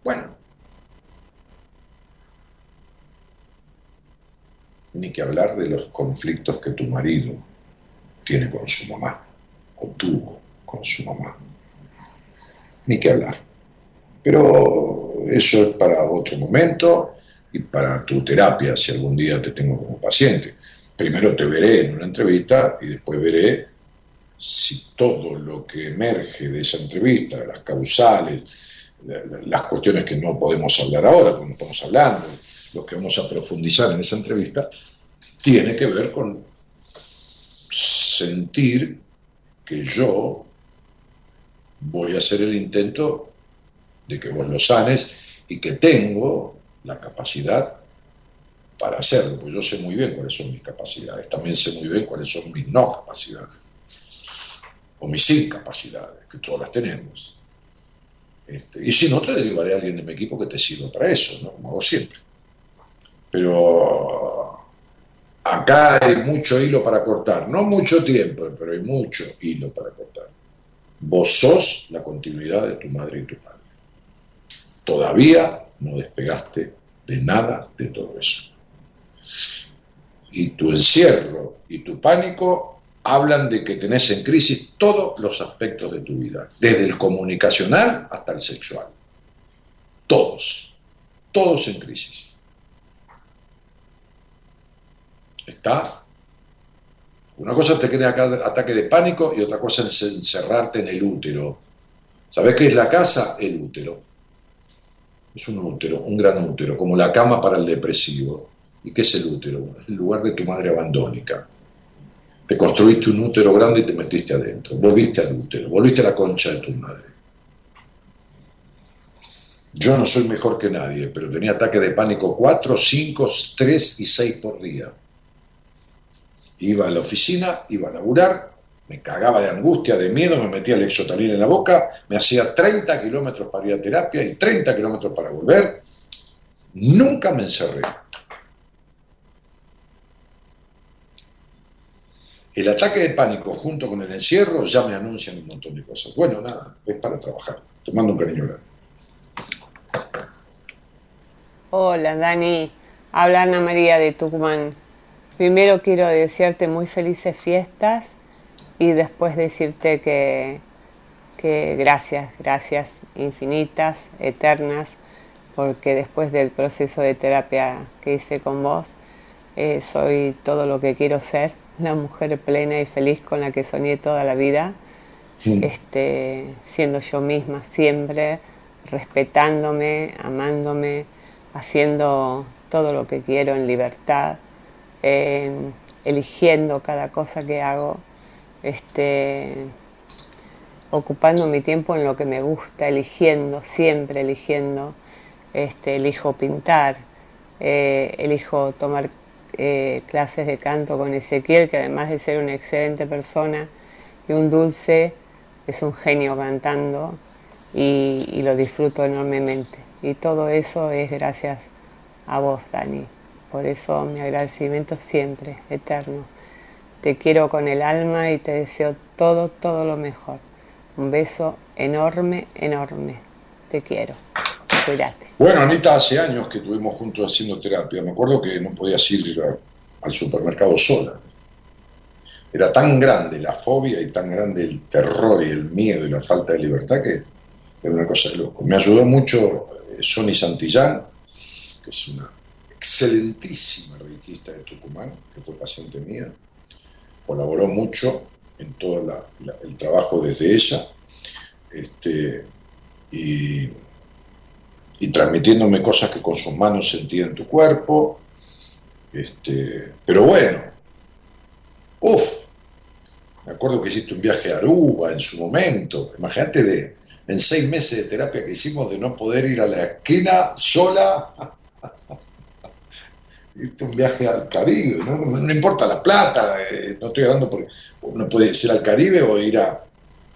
Bueno. Ni que hablar de los conflictos que tu marido tiene con su mamá, o tuvo con su mamá. Ni que hablar. Pero eso es para otro momento y para tu terapia, si algún día te tengo como paciente. Primero te veré en una entrevista y después veré si todo lo que emerge de esa entrevista, las causales, la- la- las cuestiones que no podemos hablar ahora, porque no estamos hablando, lo que vamos a profundizar en esa entrevista, tiene que ver con sentir que yo voy a hacer el intento de que vos lo sanes y que tengo la capacidad para hacerlo, pues yo sé muy bien cuáles son mis capacidades, también sé muy bien cuáles son mis no capacidades, o mis incapacidades, que todas las tenemos. Este, y si no, te derivaré a alguien de mi equipo que te sirva para eso, ¿no? como hago siempre. Pero acá hay mucho hilo para cortar, no mucho tiempo, pero hay mucho hilo para cortar. Vos sos la continuidad de tu madre y tu padre. Todavía no despegaste de nada de todo eso. Y tu encierro y tu pánico hablan de que tenés en crisis todos los aspectos de tu vida, desde el comunicacional hasta el sexual. Todos, todos en crisis. Está. Una cosa te crea ataque de pánico y otra cosa es encerrarte en el útero. ¿Sabés qué es la casa? El útero. Es un útero, un gran útero, como la cama para el depresivo. ¿Y qué es el útero? El lugar de tu madre abandónica. Te construiste un útero grande y te metiste adentro. Volviste al útero, volviste a la concha de tu madre. Yo no soy mejor que nadie, pero tenía ataques de pánico 4, 5, 3 y 6 por día. Iba a la oficina, iba a laburar, me cagaba de angustia, de miedo, me metía el exotalín en la boca, me hacía 30 kilómetros para ir a terapia y 30 kilómetros para volver. Nunca me encerré. El ataque de pánico junto con el encierro ya me anuncian un montón de cosas. Bueno, nada, es para trabajar. Te mando un cariño grande. Hola Dani, habla Ana María de Tucumán. Primero quiero desearte muy felices fiestas y después decirte que, que gracias, gracias infinitas, eternas, porque después del proceso de terapia que hice con vos, eh, soy todo lo que quiero ser la mujer plena y feliz con la que soñé toda la vida, este, siendo yo misma siempre, respetándome, amándome, haciendo todo lo que quiero en libertad, eligiendo cada cosa que hago, este, ocupando mi tiempo en lo que me gusta, eligiendo, siempre eligiendo, este, elijo pintar, eh, elijo tomar eh, clases de canto con Ezequiel, que además de ser una excelente persona y un dulce, es un genio cantando y, lo disfruto enormemente. Y todo eso es gracias a vos, Dani. Por eso mi agradecimiento siempre, eterno. Te quiero con el alma y te deseo todo, todo lo mejor. Un beso enorme, enorme. Te quiero. Cuídate. Bueno, Anita, hace años que estuvimos juntos haciendo terapia. Me acuerdo que no podías ir al supermercado sola. Era tan grande la fobia y tan grande el terror y el miedo y la falta de libertad que era una cosa de loco. Me ayudó mucho eh, Sonny Santillán, que es una excelentísima reikista de Tucumán, que fue paciente mía. Colaboró mucho en todo el trabajo desde ella. Este, y y transmitiéndome cosas que con sus manos sentía en tu cuerpo. Este, pero bueno, uff, me acuerdo que hiciste un viaje a Aruba en su momento. Imagínate de, en seis meses de terapia que hicimos de no poder ir a la esquina sola. Hiciste un viaje al Caribe, ¿no? importa la plata, eh, no estoy hablando porque uno puede ser al Caribe o ir a.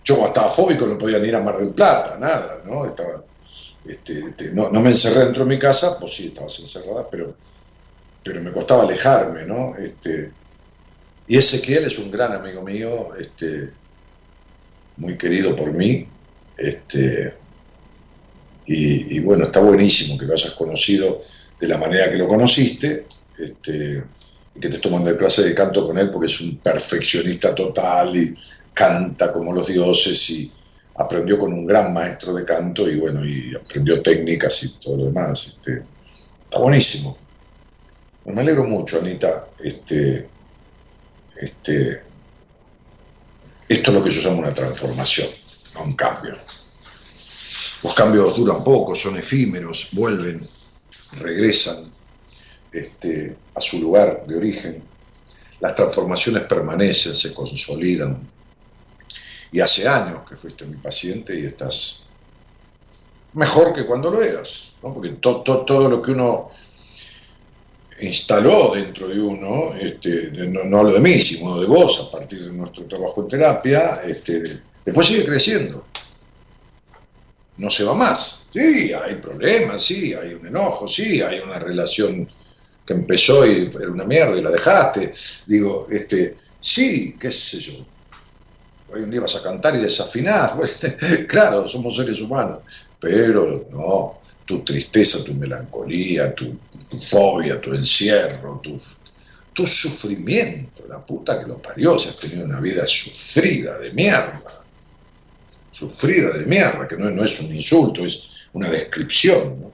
Yo estaba fóbico, no podía ni ir a Mar del Plata, nada, ¿no? Estaba este, este, no, me encerré dentro de mi casa, pues sí, estabas encerrada, pero, pero me costaba alejarme, ¿no? Este, y Ezequiel es un gran amigo mío, este, muy querido por mí, este, y, bueno, está buenísimo que lo hayas conocido de la manera que lo conociste, este, que te estés tomando clase de canto con él porque es un perfeccionista total y canta como los dioses y, aprendió con un gran maestro de canto y bueno, y aprendió técnicas y todo lo demás. Este, está buenísimo. me alegro mucho, Anita. Este, este, esto es lo que yo llamo una transformación, no un cambio. Los cambios duran poco, son efímeros, vuelven, regresan este, a su lugar de origen. las transformaciones permanecen, se consolidan. Y hace años que fuiste mi paciente y estás mejor que cuando lo eras, ¿no? porque todo lo que uno instaló dentro de uno, este, no, hablo de mí, sino de vos, a partir de nuestro trabajo en terapia, este, después sigue creciendo. No se va más. Sí, hay problemas, sí, hay un enojo, sí, hay una relación que empezó y era una mierda y la dejaste. Digo, este, sí, qué sé yo. Hoy un día vas a cantar y desafinar. claro, somos seres humanos. Pero no, tu tristeza, tu melancolía, tu, fobia, tu encierro, tu, tu, sufrimiento, la puta que lo parió, si has tenido una vida sufrida de mierda, sufrida de mierda, que no, no es un insulto, es una descripción.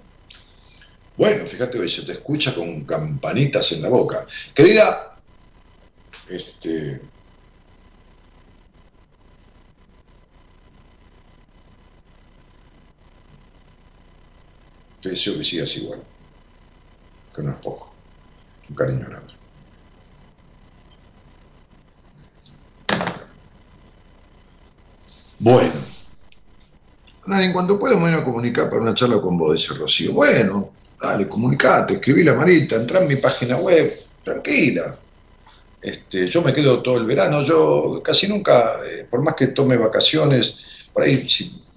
Bueno, fíjate, hoy se te escucha con campanitas en la boca. Querida, este, Te deseo que sigas igual, que no es poco. Un cariño grande. Bueno. En cuanto pueda me voy a comunicar para una charla con vos, dice Rocío. Bueno, dale, comunicate, escribí la marita, entra en mi página web, tranquila. Este, yo me quedo todo el verano, yo casi nunca, eh, por más que tome vacaciones, por ahí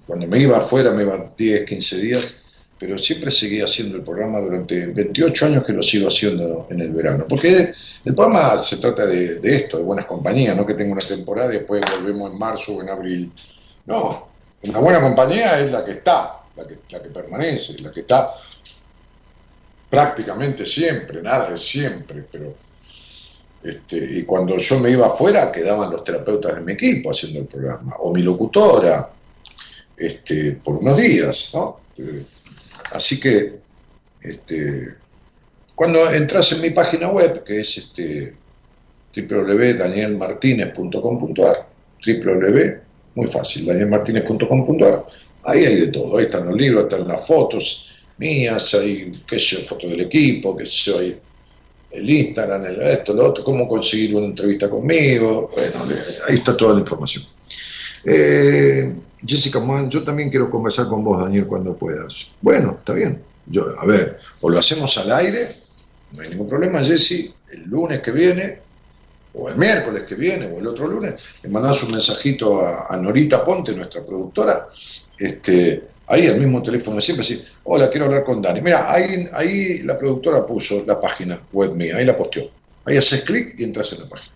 cuando me iba afuera me iba 10, 15 días, pero siempre seguí haciendo el programa durante 28 años que lo sigo haciendo en el verano. Porque el programa se trata de, esto, de buenas compañías, no que tenga una temporada y después volvemos en marzo o en abril. No, una buena compañía es la que está, la que, la que permanece, la que está prácticamente siempre, nada es siempre, pero... Este, y cuando yo me iba afuera quedaban los terapeutas de mi equipo haciendo el programa, o mi locutora, este, por unos días, ¿no? Así que, este, cuando entras en mi página web, que es este, www.danielmartinez.com.ar, www, muy fácil, danielmartinez.com.ar, ahí hay de todo, ahí están los libros, están las fotos mías, hay, qué sé yo, fotos del equipo, qué sé yo, hay el Instagram, el esto, lo otro, cómo conseguir una entrevista conmigo, bueno, ahí está toda la información. Eh, Jessica yo también quiero conversar con vos, Daniel, cuando puedas. Bueno, está bien. Yo, a ver, o lo hacemos al aire, no hay ningún problema, Jessy, el lunes que viene, o el miércoles que viene, o el otro lunes, le mandás un mensajito a, Norita Ponte, nuestra productora, este, ahí al mismo teléfono siempre, así, hola, quiero hablar con Dani. Mira, ahí, ahí la productora puso la página web mía, ahí la posteó. Ahí haces clic y entras en la página.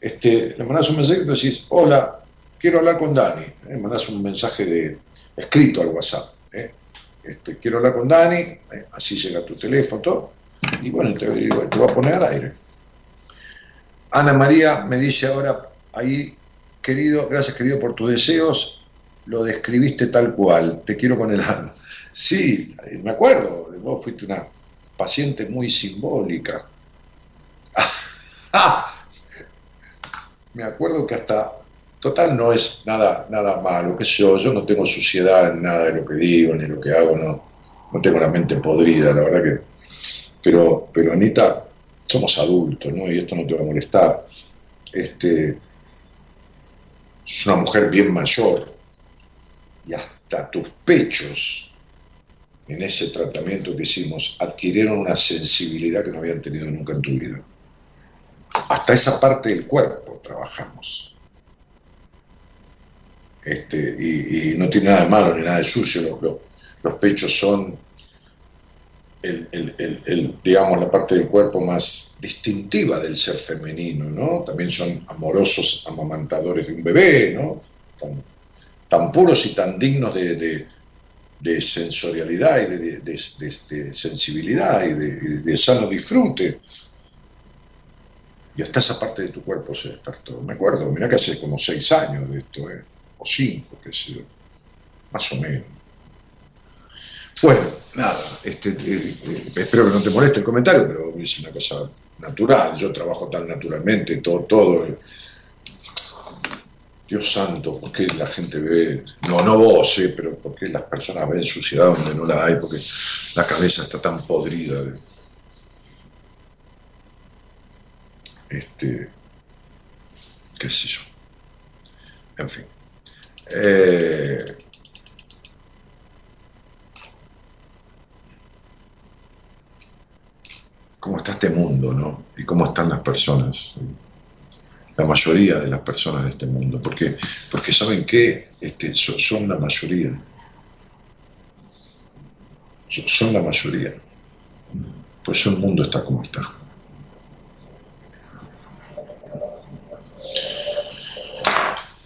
Este, le mandás un mensajito y decís, hola, quiero hablar con Dani, ¿eh? mandás un mensaje de escrito al WhatsApp, ¿eh? este, quiero hablar con Dani, ¿eh? así llega tu teléfono, y bueno, te, te voy a poner al aire. Ana María me dice ahora, ahí, querido, gracias querido por tus deseos, lo describiste tal cual, te quiero con el alma. Sí, me acuerdo, vos fuiste una paciente muy simbólica. me acuerdo que hasta Total, no es nada, nada malo, que yo, yo no tengo suciedad en nada de lo que digo ni lo que hago, no, no tengo la mente podrida, la verdad que. Pero, pero Anita, somos adultos, ¿no? Y esto no te va a molestar. Este, es una mujer bien mayor y hasta tus pechos en ese tratamiento que hicimos adquirieron una sensibilidad que no habían tenido nunca en tu vida. Hasta esa parte del cuerpo trabajamos este, y, no tiene nada de malo ni nada de sucio, los, pechos son, el, digamos, la parte del cuerpo más distintiva del ser femenino, ¿no? También son amorosos amamantadores de un bebé, ¿no? Tan, puros y tan dignos de, sensorialidad y de, sensibilidad y de, sano disfrute. Y hasta esa parte de tu cuerpo se despertó. Me acuerdo, mira que hace como seis años de esto, ¿eh? o cinco, que sé más o menos. Bueno, nada, este, eh, eh, espero que no te moleste el comentario, pero es una cosa natural, yo trabajo tan naturalmente, todo, todo. Dios santo, ¿por qué la gente ve, no, no vos, eh, pero por qué las personas ven suciedad donde no la hay? Porque la cabeza está tan podrida. este, qué sé yo. En fin. Eh, cómo está este mundo, ¿no? Y cómo están las personas. La mayoría de las personas de este mundo. Porque, porque saben que este, son la mayoría. Son la mayoría. Por eso el mundo está como está.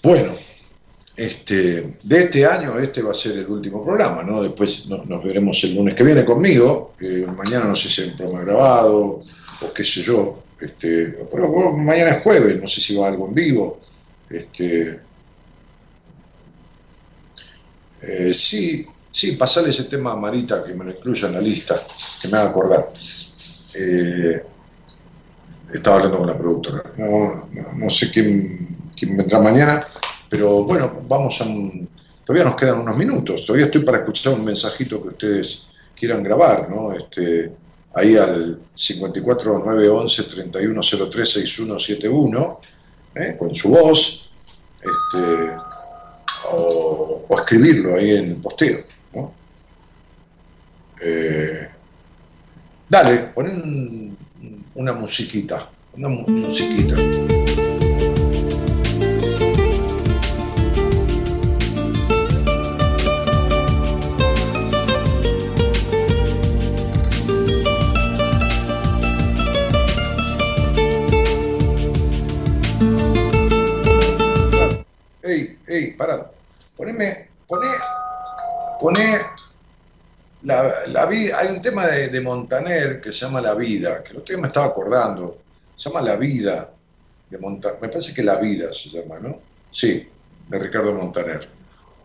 Bueno, este, de este año este va a ser el último programa, ¿no? Después nos veremos el lunes que viene conmigo. mañana no sé si hay un programa grabado o qué sé yo. Este, pero mañana es jueves, no sé si va algo en vivo. Este, eh, sí, sí, pasarle ese tema a Marita que me lo incluya en la lista, que me haga acordar. Eh, estaba hablando con la productora. No, sé quién, quién vendrá mañana pero bueno, vamos a... todavía nos quedan unos minutos, todavía estoy para escuchar un mensajito que ustedes quieran grabar, ¿no? Este, ahí al 54 911 3103 6171, con su voz, este, o, escribirlo ahí en el posteo, ¿no? Eh, dale, ponen una musiquita, una musiquita. Poneme, poné, poné la, vida, hay un tema de, Montaner que se llama La Vida, que el otro día me estaba acordando, se llama La Vida, de Montaner, me parece que La Vida se llama, ¿no? Sí, de Ricardo Montaner.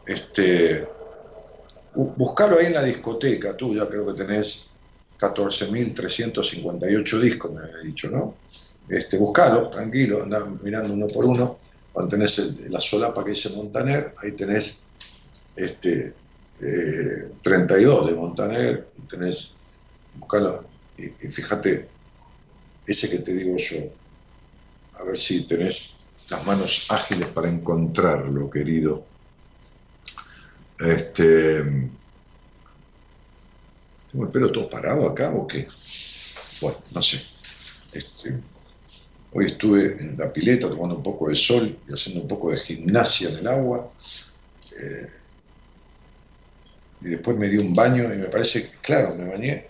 Este, buscalo ahí en la discoteca, tú ya creo que tenés 14.358 discos, me habías dicho, ¿no? Este, buscalo, tranquilo, anda mirando uno por uno cuando tenés la solapa que dice Montaner, ahí tenés este, 32 eh, de Montaner, y tenés, buscalo, y, fíjate, ese que te digo yo, a ver si tenés las manos ágiles para encontrarlo, querido. Este, ¿Tengo el pelo todo parado acá o qué? Bueno, no sé. Este, Hoy estuve en la pileta tomando un poco de sol y haciendo un poco de gimnasia en el agua. Eh, y después me di un baño y me parece claro, me bañé.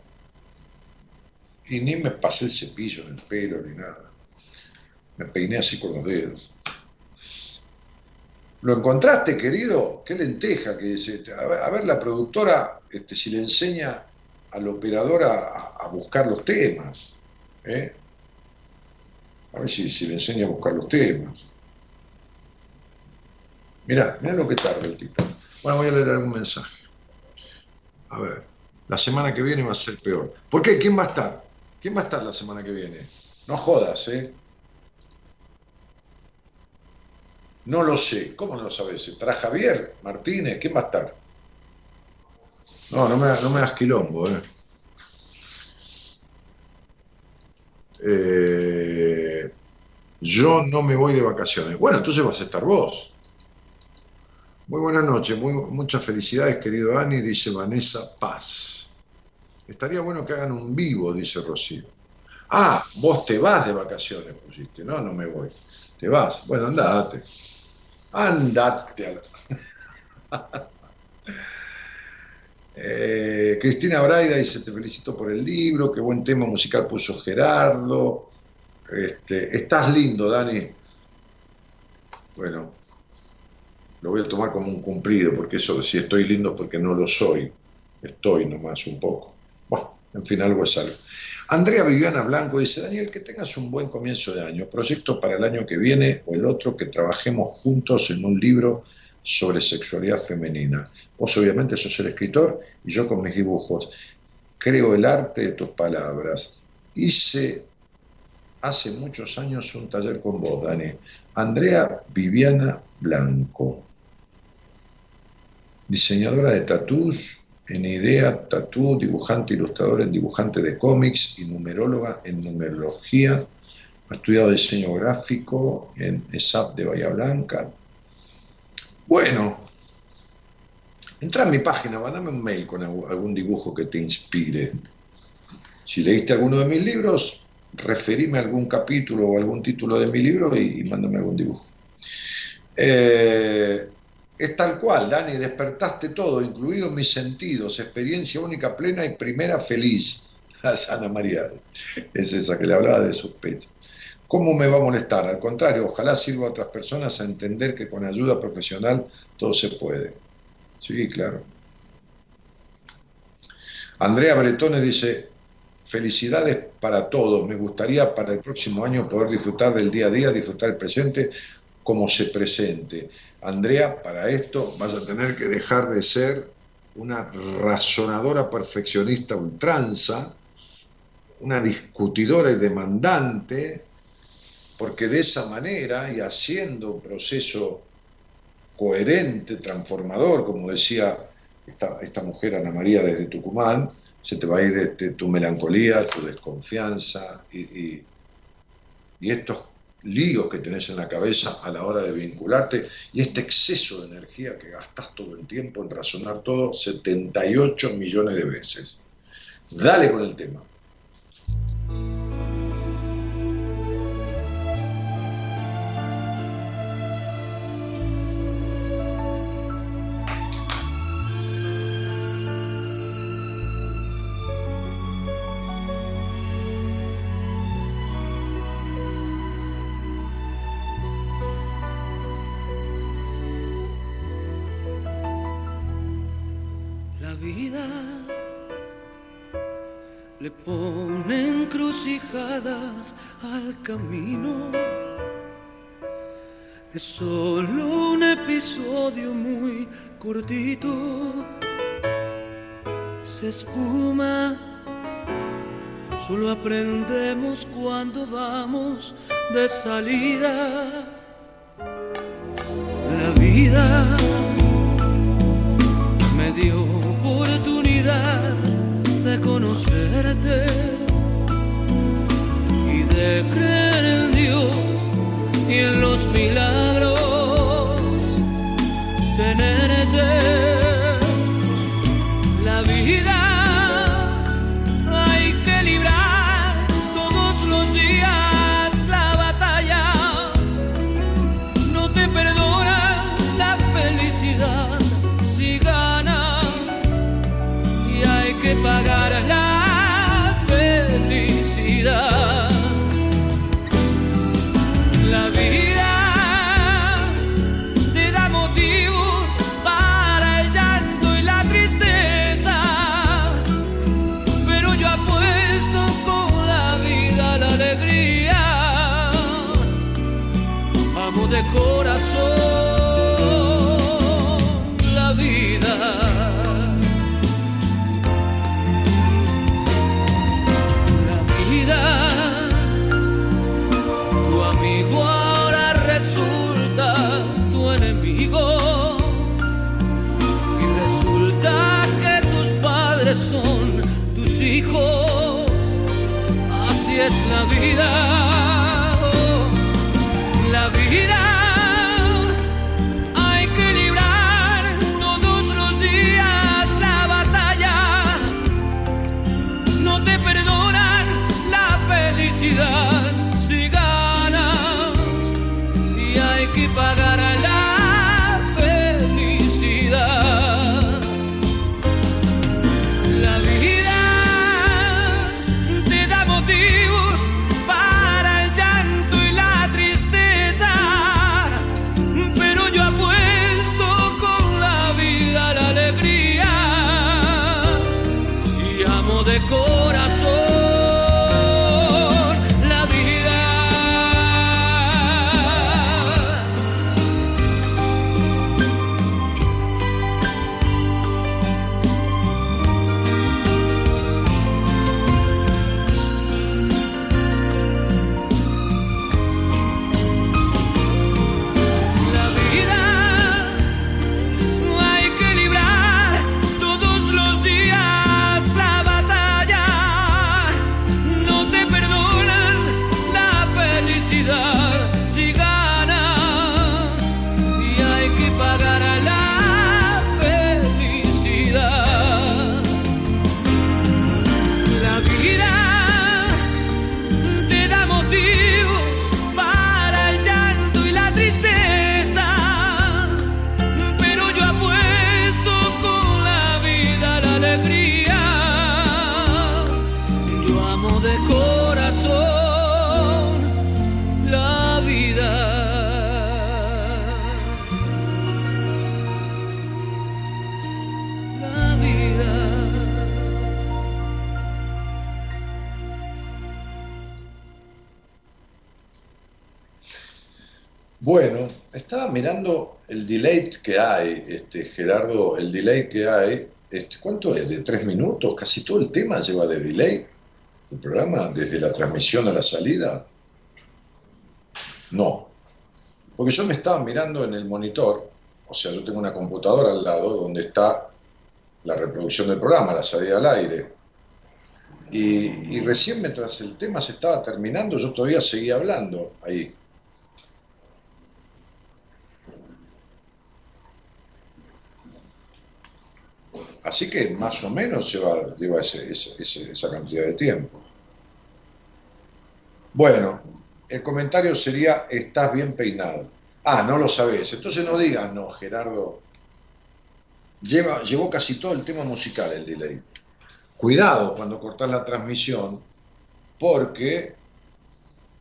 Y ni me pasé el cepillo en el pelo ni nada. Me peiné así con los dedos. ¿Lo encontraste, querido? Qué lenteja que dice. A ver, la productora este, si le enseña al operador a, a buscar los temas. ¿eh? A ver si, le enseña a buscar los temas. Mirá, mirá lo que tarda el tipo. Bueno, voy a leer algún mensaje. A ver, la semana que viene va a ser peor. ¿Por qué? ¿Quién va a estar? ¿Quién va a estar la semana que viene? No jodas, ¿eh? No lo sé. ¿Cómo no lo sabes? ¿Estará Javier Martínez? ¿Quién va a estar? No, no me, no me das quilombo, ¿eh? Eh, yo no me voy de vacaciones. Bueno, entonces vas a estar vos. Muy buenas noches, muy, muchas felicidades, querido Dani, dice Vanessa Paz. Estaría bueno que hagan un vivo, dice Rocío. Ah, vos te vas de vacaciones, pusiste. No, no me voy. Te vas. Bueno, andate. Andate. Eh, Cristina Braida dice, te felicito por el libro, qué buen tema musical puso Gerardo. Este, estás lindo, Dani. Bueno, lo voy a tomar como un cumplido, porque eso si estoy lindo porque no lo soy. Estoy nomás un poco. Bueno, en fin, algo es algo. Andrea Viviana Blanco dice, Daniel, que tengas un buen comienzo de año. Proyecto para el año que viene o el otro, que trabajemos juntos en un libro sobre sexualidad femenina. Vos obviamente sos el escritor y yo con mis dibujos. Creo el arte de tus palabras. Hice hace muchos años un taller con vos, Dani. Andrea Viviana Blanco, diseñadora de tatús en idea, tatú, dibujante, ilustradora en dibujante de cómics y numeróloga en numerología Ha estudiado diseño gráfico en ESAP de Bahía Blanca. Bueno, entra en mi página, mandame un mail con algún dibujo que te inspire. Si leíste alguno de mis libros, referime a algún capítulo o algún título de mi libro y, mándame algún dibujo. Eh, es tal cual, Dani, despertaste todo, incluidos mis sentidos, experiencia única, plena y primera feliz. Ana María, es esa que le hablaba de sospecha. ¿Cómo me va a molestar? Al contrario, ojalá sirva a otras personas a entender que con ayuda profesional todo se puede. Sí, claro. Andrea Bretone dice, felicidades para todos. Me gustaría para el próximo año poder disfrutar del día a día, disfrutar el presente como se presente. Andrea, para esto vas a tener que dejar de ser una razonadora perfeccionista ultranza, una discutidora y demandante, porque de esa manera y haciendo un proceso coherente, transformador, como decía esta, mujer Ana María desde Tucumán, se te va a ir este, tu melancolía, tu desconfianza y, y, estos líos que tenés en la cabeza a la hora de vincularte y este exceso de energía que gastas todo el tiempo en razonar todo 78 millones de veces. Dale con el tema. Le ponen crucijadas al camino. Es solo un episodio muy cortito. Se espuma, solo aprendemos cuando vamos de salida. La vida conocerte y de creer en Dios y en los milagros, estaba mirando el delay que hay, este, Gerardo, el delay que hay. Este, ¿Cuánto es? ¿De tres minutos? Casi todo el tema lleva de delay. El programa, desde la transmisión a la salida. No. Porque yo me estaba mirando en el monitor, o sea, yo tengo una computadora al lado donde está la reproducción del programa, la salida al aire. Y, y recién mientras el tema se estaba terminando, yo todavía seguía hablando ahí. Así que más o menos lleva, ese- esa cantidad de tiempo. Bueno, el comentario sería, estás bien peinado. Ah, no lo sabes. Entonces no digas, no, Gerardo. Lleva, llevó casi todo el tema musical el delay. Cuidado cuando cortás la transmisión, porque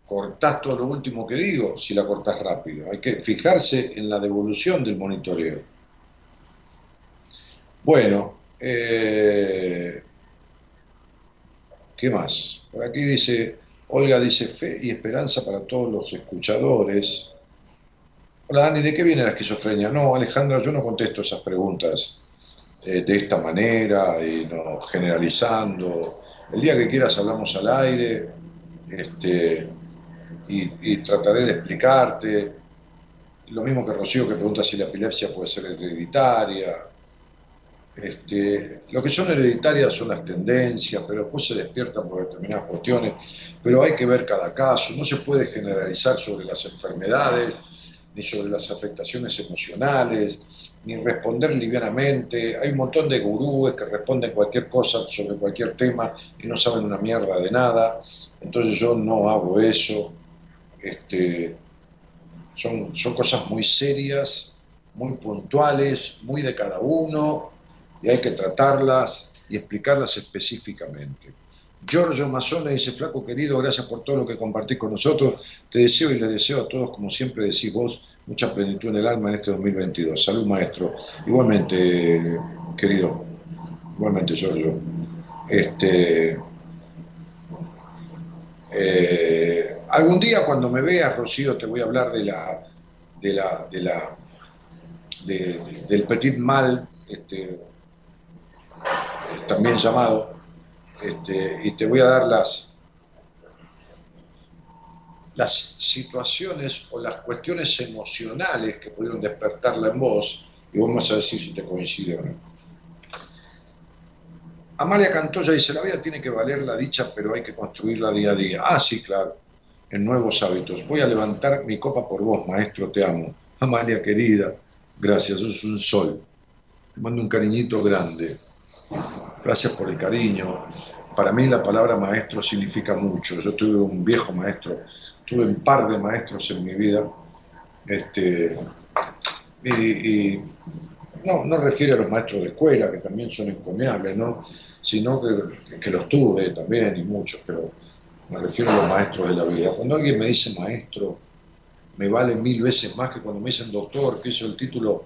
cortás todo lo último que digo si la cortás rápido. Hay que fijarse en la devolución del monitoreo. Bueno, eh, ¿qué más? Por aquí dice, Olga dice, fe y esperanza para todos los escuchadores. Hola Dani, ¿de qué viene la esquizofrenia? No, Alejandra, yo no contesto esas preguntas eh, de esta manera y no generalizando. El día que quieras hablamos al aire este, y, y trataré de explicarte. Lo mismo que Rocío que pregunta si la epilepsia puede ser hereditaria. Este, lo que son hereditarias son las tendencias, pero después se despiertan por determinadas cuestiones, pero hay que ver cada caso, no se puede generalizar sobre las enfermedades, ni sobre las afectaciones emocionales, ni responder livianamente. Hay un montón de gurúes que responden cualquier cosa sobre cualquier tema y no saben una mierda de nada, entonces yo no hago eso. Este, son, son cosas muy serias, muy puntuales, muy de cada uno, y hay que tratarlas y explicarlas específicamente. Giorgio Mazzone dice, flaco querido, gracias por todo lo que compartís con nosotros. Te deseo y le deseo a todos, como siempre decís vos, mucha plenitud en el alma en este 2022. Salud, maestro. Igualmente, querido. Igualmente, Giorgio. Este, eh, algún día cuando me veas, Rocío, te voy a hablar de la, de la, de la, de- de- del petit mal, este, también llamado, este, y te voy a dar las, las situaciones o las cuestiones emocionales que pudieron despertarla en vos, y vamos a decir si te coincide o no. Amalia Cantoya dice, la vida tiene que valer la dicha, pero hay que construirla día a día. Ah, sí, claro, en nuevos hábitos. Voy a levantar mi copa por vos, maestro, te amo. Amalia querida, gracias, sos un sol. Te mando un cariñito grande. Gracias por el cariño. Para mí la palabra maestro significa mucho. Yo tuve un viejo maestro, tuve un par de maestros en mi vida. Este, y, no, no refiero a los maestros de escuela, que también son encomiables, ¿no? sino que, que los tuve también y muchos, pero me refiero a los maestros de la vida. Cuando alguien me dice maestro, me vale mil veces más que cuando me dicen doctor, que eso el título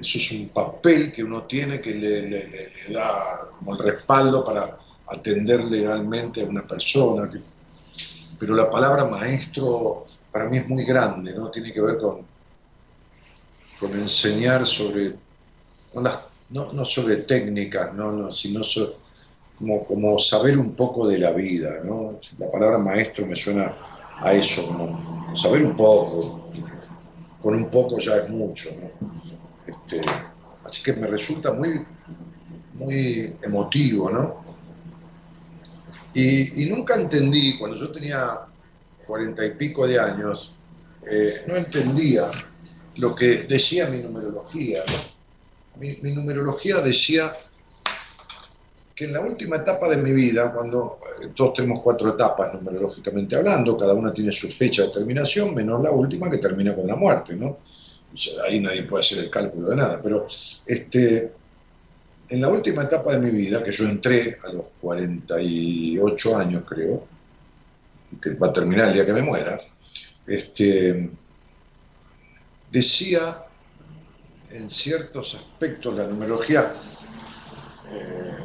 eso es un papel que uno tiene que le, da como el respaldo para atender legalmente a una persona. pero la palabra maestro para mí es muy grande, ¿no? Tiene que ver con, con enseñar sobre, no, no- sobre técnicas, no, no, sino como, como saber un poco de la vida, ¿no? La palabra maestro me suena a eso, saber un poco, con un poco ya es mucho. Este, así que me resulta muy, muy emotivo, ¿no? Y, nunca entendí, cuando yo tenía cuarenta y pico de años, eh, no entendía lo que decía mi numerología. Mi, mi numerología decía que en la última etapa de mi vida, cuando eh, todos tenemos cuatro etapas numerológicamente hablando, cada una tiene su fecha de terminación, menos la última que termina con la muerte, ¿no? Ahí nadie puede hacer el cálculo de nada, pero este, en la última etapa de mi vida, que yo entré a los 48 años creo, que va a terminar el día que me muera, este, decía en ciertos aspectos la numerología, eh,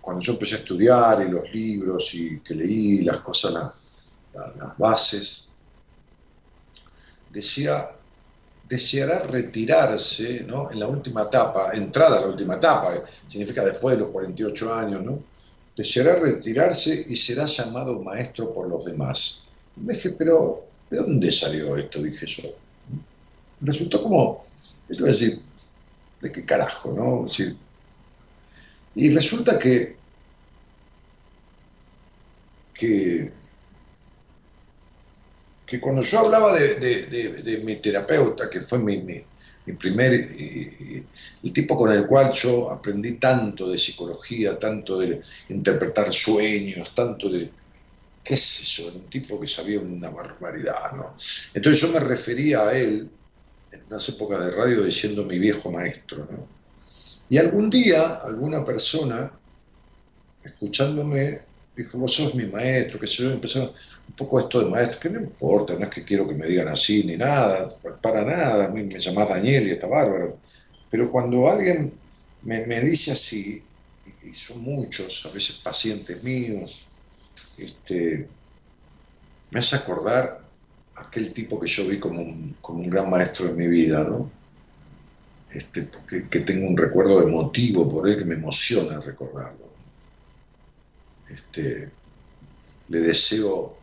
cuando yo empecé a estudiar y los libros y que leí las cosas, la- las bases, decía, deseará retirarse ¿no? en la última etapa, entrada a la última etapa, significa después de los 48 años, ¿no? deseará retirarse y será llamado maestro por los demás. Me dije, pero ¿de dónde salió esto? Dije yo. Resultó como, esto voy a decir, ¿de qué carajo? ¿no? y resulta que, que, que cuando yo hablaba de, mi terapeuta, que fue mi, mi, primer, el tipo con el cual yo aprendí tanto de psicología, tanto de interpretar sueños, tanto de, qué sé yo, un tipo que sabía una barbaridad, ¿no? Entonces yo me refería a él en unas épocas de radio diciendo mi viejo maestro, ¿no? Y algún día alguna persona, escuchándome, dijo, vos sos mi maestro, que se yo, empezó un poco esto de maestro, que no importa, no es que quiero que me digan así ni nada, para nada, mí me llamás Daniel y está bárbaro, pero cuando alguien me, dice así, y, son muchos, a veces pacientes míos, este, me hace acordar aquel tipo que yo vi como un, como un gran maestro en mi vida, ¿no? Este, porque, que tengo un recuerdo emotivo por él que me emociona recordarlo. Este, le deseo,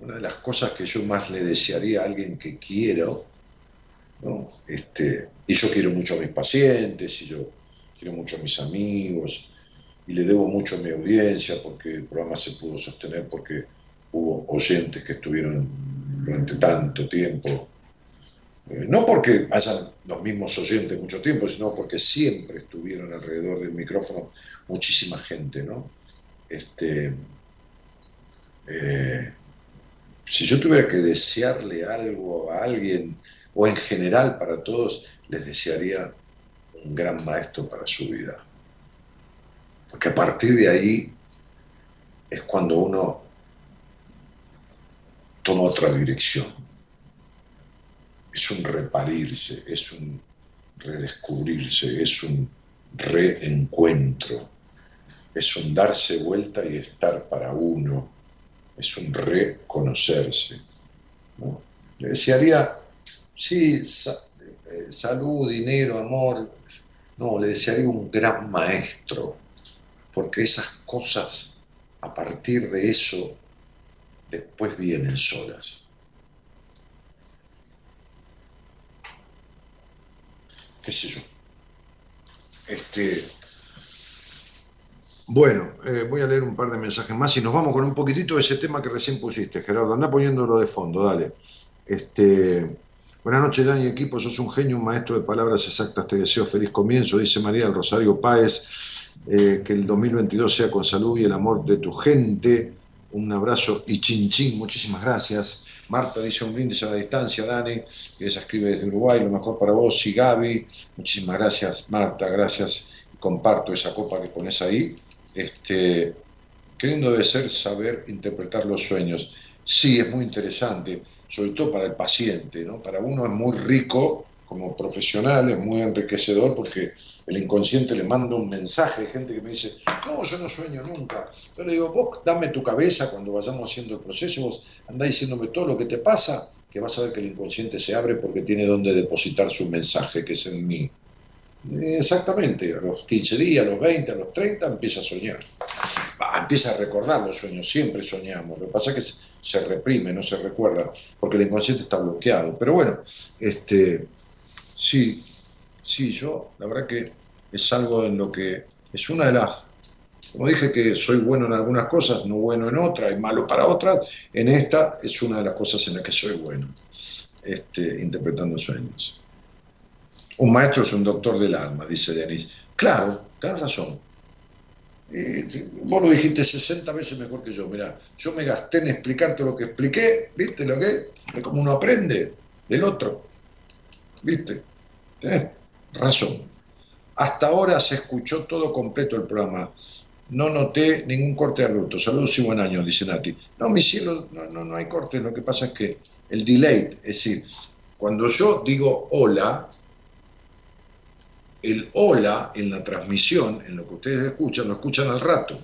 una de las cosas que yo más le desearía a alguien que quiero, ¿no? este, y yo quiero mucho a mis pacientes, y yo quiero mucho a mis amigos, y le debo mucho a mi audiencia porque el programa se pudo sostener porque hubo oyentes que estuvieron durante tanto tiempo eh, no porque hayan los mismos oyentes mucho tiempo, sino porque siempre estuvieron alrededor del micrófono muchísima gente, ¿no? Este, eh, si yo tuviera que desearle algo a alguien, o en general para todos, les desearía un gran maestro para su vida. Porque a partir de ahí es cuando uno toma otra dirección. Es un reparirse, es un redescubrirse, es un reencuentro, es un darse vuelta y estar para uno, es un reconocerse. Le desearía, sí, eh, salud, dinero, amor, no, le desearía un gran maestro, porque esas cosas, a partir de eso, después vienen solas. qué sé yo. Este, bueno, eh, voy a leer un par de mensajes más y nos vamos con un poquitito de ese tema que recién pusiste, Gerardo. Anda poniéndolo de fondo, dale. Este, buenas noches, Dani, equipo. Sos un genio, un maestro de palabras exactas. Te deseo feliz comienzo, dice María del Rosario Páez. Eh, que el 2022 sea con salud y el amor de tu gente. Un abrazo y chin muchísimas gracias. Marta dice un brindis a la distancia, Dani, que ella escribe desde Uruguay, lo mejor para vos, y Gaby, muchísimas gracias, Marta, gracias, comparto esa copa que pones ahí. Este, qué debe ser saber interpretar los sueños. Sí, es muy interesante, sobre todo para el paciente, ¿no? Para uno es muy rico como profesional, es muy enriquecedor porque el inconsciente le manda un mensaje, hay gente que me dice, no, yo no sueño nunca. Pero le digo, vos dame tu cabeza cuando vayamos haciendo el proceso, vos andá diciéndome todo lo que te pasa, que vas a ver que el inconsciente se abre porque tiene donde depositar su mensaje, que es en mí. Exactamente, a los 15 días, a los 20, a los 30 empieza a soñar. empieza a recordar los sueños, siempre soñamos. Lo que pasa es que se reprime, no se recuerda, porque el inconsciente está bloqueado. Pero bueno, este, sí, sí, yo la verdad que es algo en lo que es una de las, como dije que soy bueno en algunas cosas, no bueno en otras, y malo para otras, en esta es una de las cosas en las que soy bueno, este, interpretando sueños. Un maestro es un doctor del alma, dice Denis. Claro, tienes razón. vos lo dijiste 60 veces mejor que yo. Mira, yo me gasté en explicarte lo que expliqué, ¿viste lo que es? como uno aprende del otro. ¿Viste? Tenés razón. Hasta ahora se escuchó todo completo el programa. No noté ningún corte abrupto. Saludos y buen año, dice Nati. No, mi cielo, no, no, hay corte. Lo que pasa es que el delay, es decir, cuando yo digo hola, el hola en la transmisión, en lo que ustedes escuchan, lo escuchan al rato.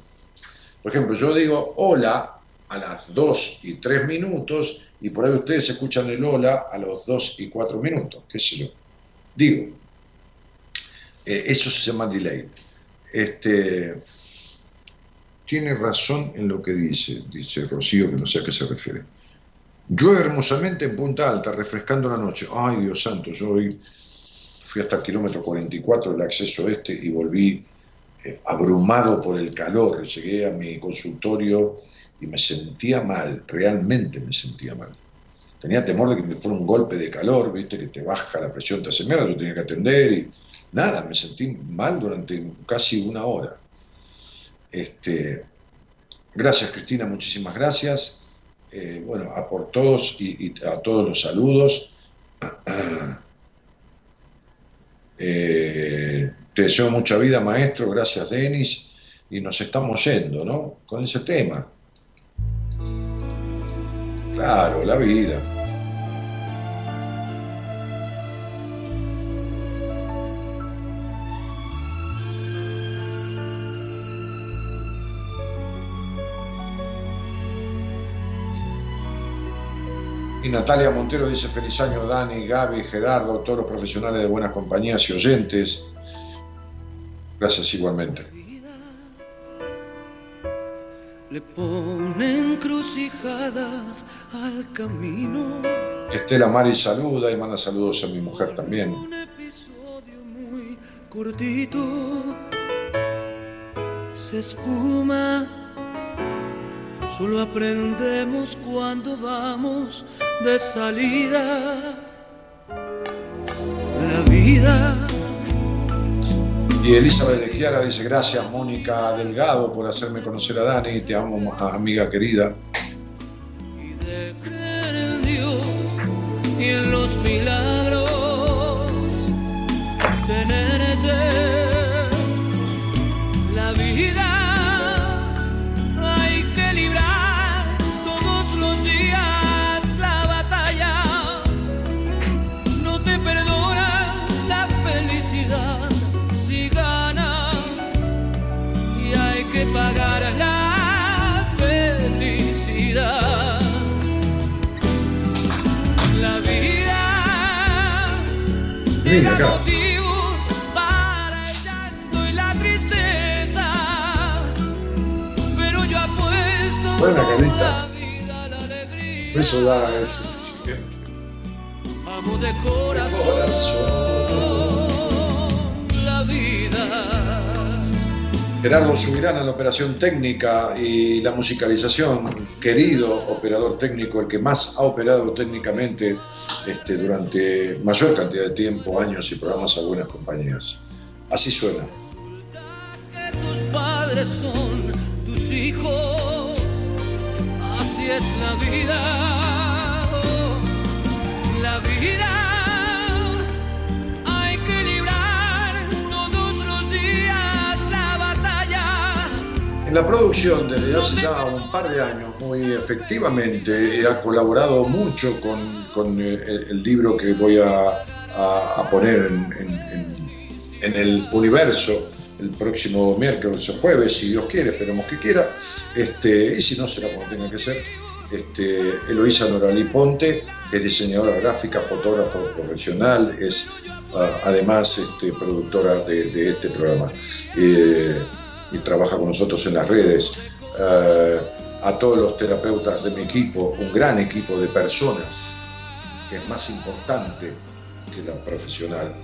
Por ejemplo, yo digo hola a las 2 y 3 minutos y por ahí ustedes escuchan el hola a los 2 y 4 minutos, qué sé yo. Digo, eh, eso se llama delay. Este, tiene razón en lo que dice, dice Rocío, que no sé a qué se refiere. Llueve hermosamente en Punta Alta, refrescando la noche. Ay, Dios santo, yo hoy fui hasta el kilómetro 44 del acceso este y volví eh, abrumado por el calor. Llegué a mi consultorio y me sentía mal, realmente me sentía mal. Tenía temor de que me fuera un golpe de calor, viste, que te baja la presión, te hace mierda, yo tenía que atender y nada, me sentí mal durante casi una hora. Este, gracias Cristina, muchísimas gracias. Eh, bueno, a por todos y, a todos los saludos. Eh, te deseo mucha vida, maestro. Gracias, Denis. Y nos estamos yendo, ¿no? Con ese tema. Claro, la vida. Y Natalia Montero dice feliz año Dani, Gaby, Gerardo, todos los profesionales de buenas compañías y oyentes. Gracias igualmente. Le ponen crucijadas al camino. Estela Mari saluda y manda saludos a mi mujer también. Un episodio muy cortito se espuma. Solo aprendemos cuando vamos de salida. La vida. Y Elizabeth de Chiara dice, gracias Mónica Delgado por hacerme conocer a Dani, te amo amiga querida. de creer en Dios y en los milagros. Yo apuesto Buena con carita. la vida la alegría. Eso da es suficiente. Amo de corazón Gerardo Subirán en la operación técnica y la musicalización, querido operador técnico, el que más ha operado técnicamente este, durante mayor cantidad de tiempo, años y programas a buenas compañías. Así suena. que tus padres son tus hijos. Así es la vida. La vida. La producción, desde hace ya un par de años, muy efectivamente, ha colaborado mucho con, con, eh, el, libro que voy a, a- poner en, en- el universo el próximo miércoles o jueves, si Dios quiere, esperemos que quiera, este, y si no, será como tenga que ser. Este, Eloísa Noralí Ponte, es diseñadora gráfica, fotógrafa profesional, es ah, además este, productora de, de este programa. Eh, y trabaja con nosotros en las redes. Eh, a todos los terapeutas de mi equipo, un gran equipo de personas, que es más importante que la profesional.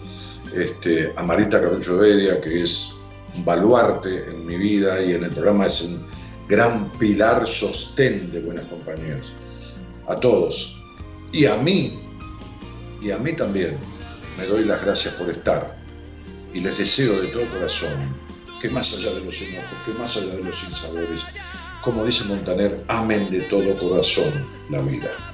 Este, a Marita Carlucho Beria, que es un baluarte en mi vida y en el programa es un gran pilar sostén de buenas compañías. A todos. Y a mí, y a mí también, me doy las gracias por estar. Y les deseo de todo corazón que más allá de los enojos, que más allá de los sinsabores, como dice Montaner, amen de todo corazón la vida.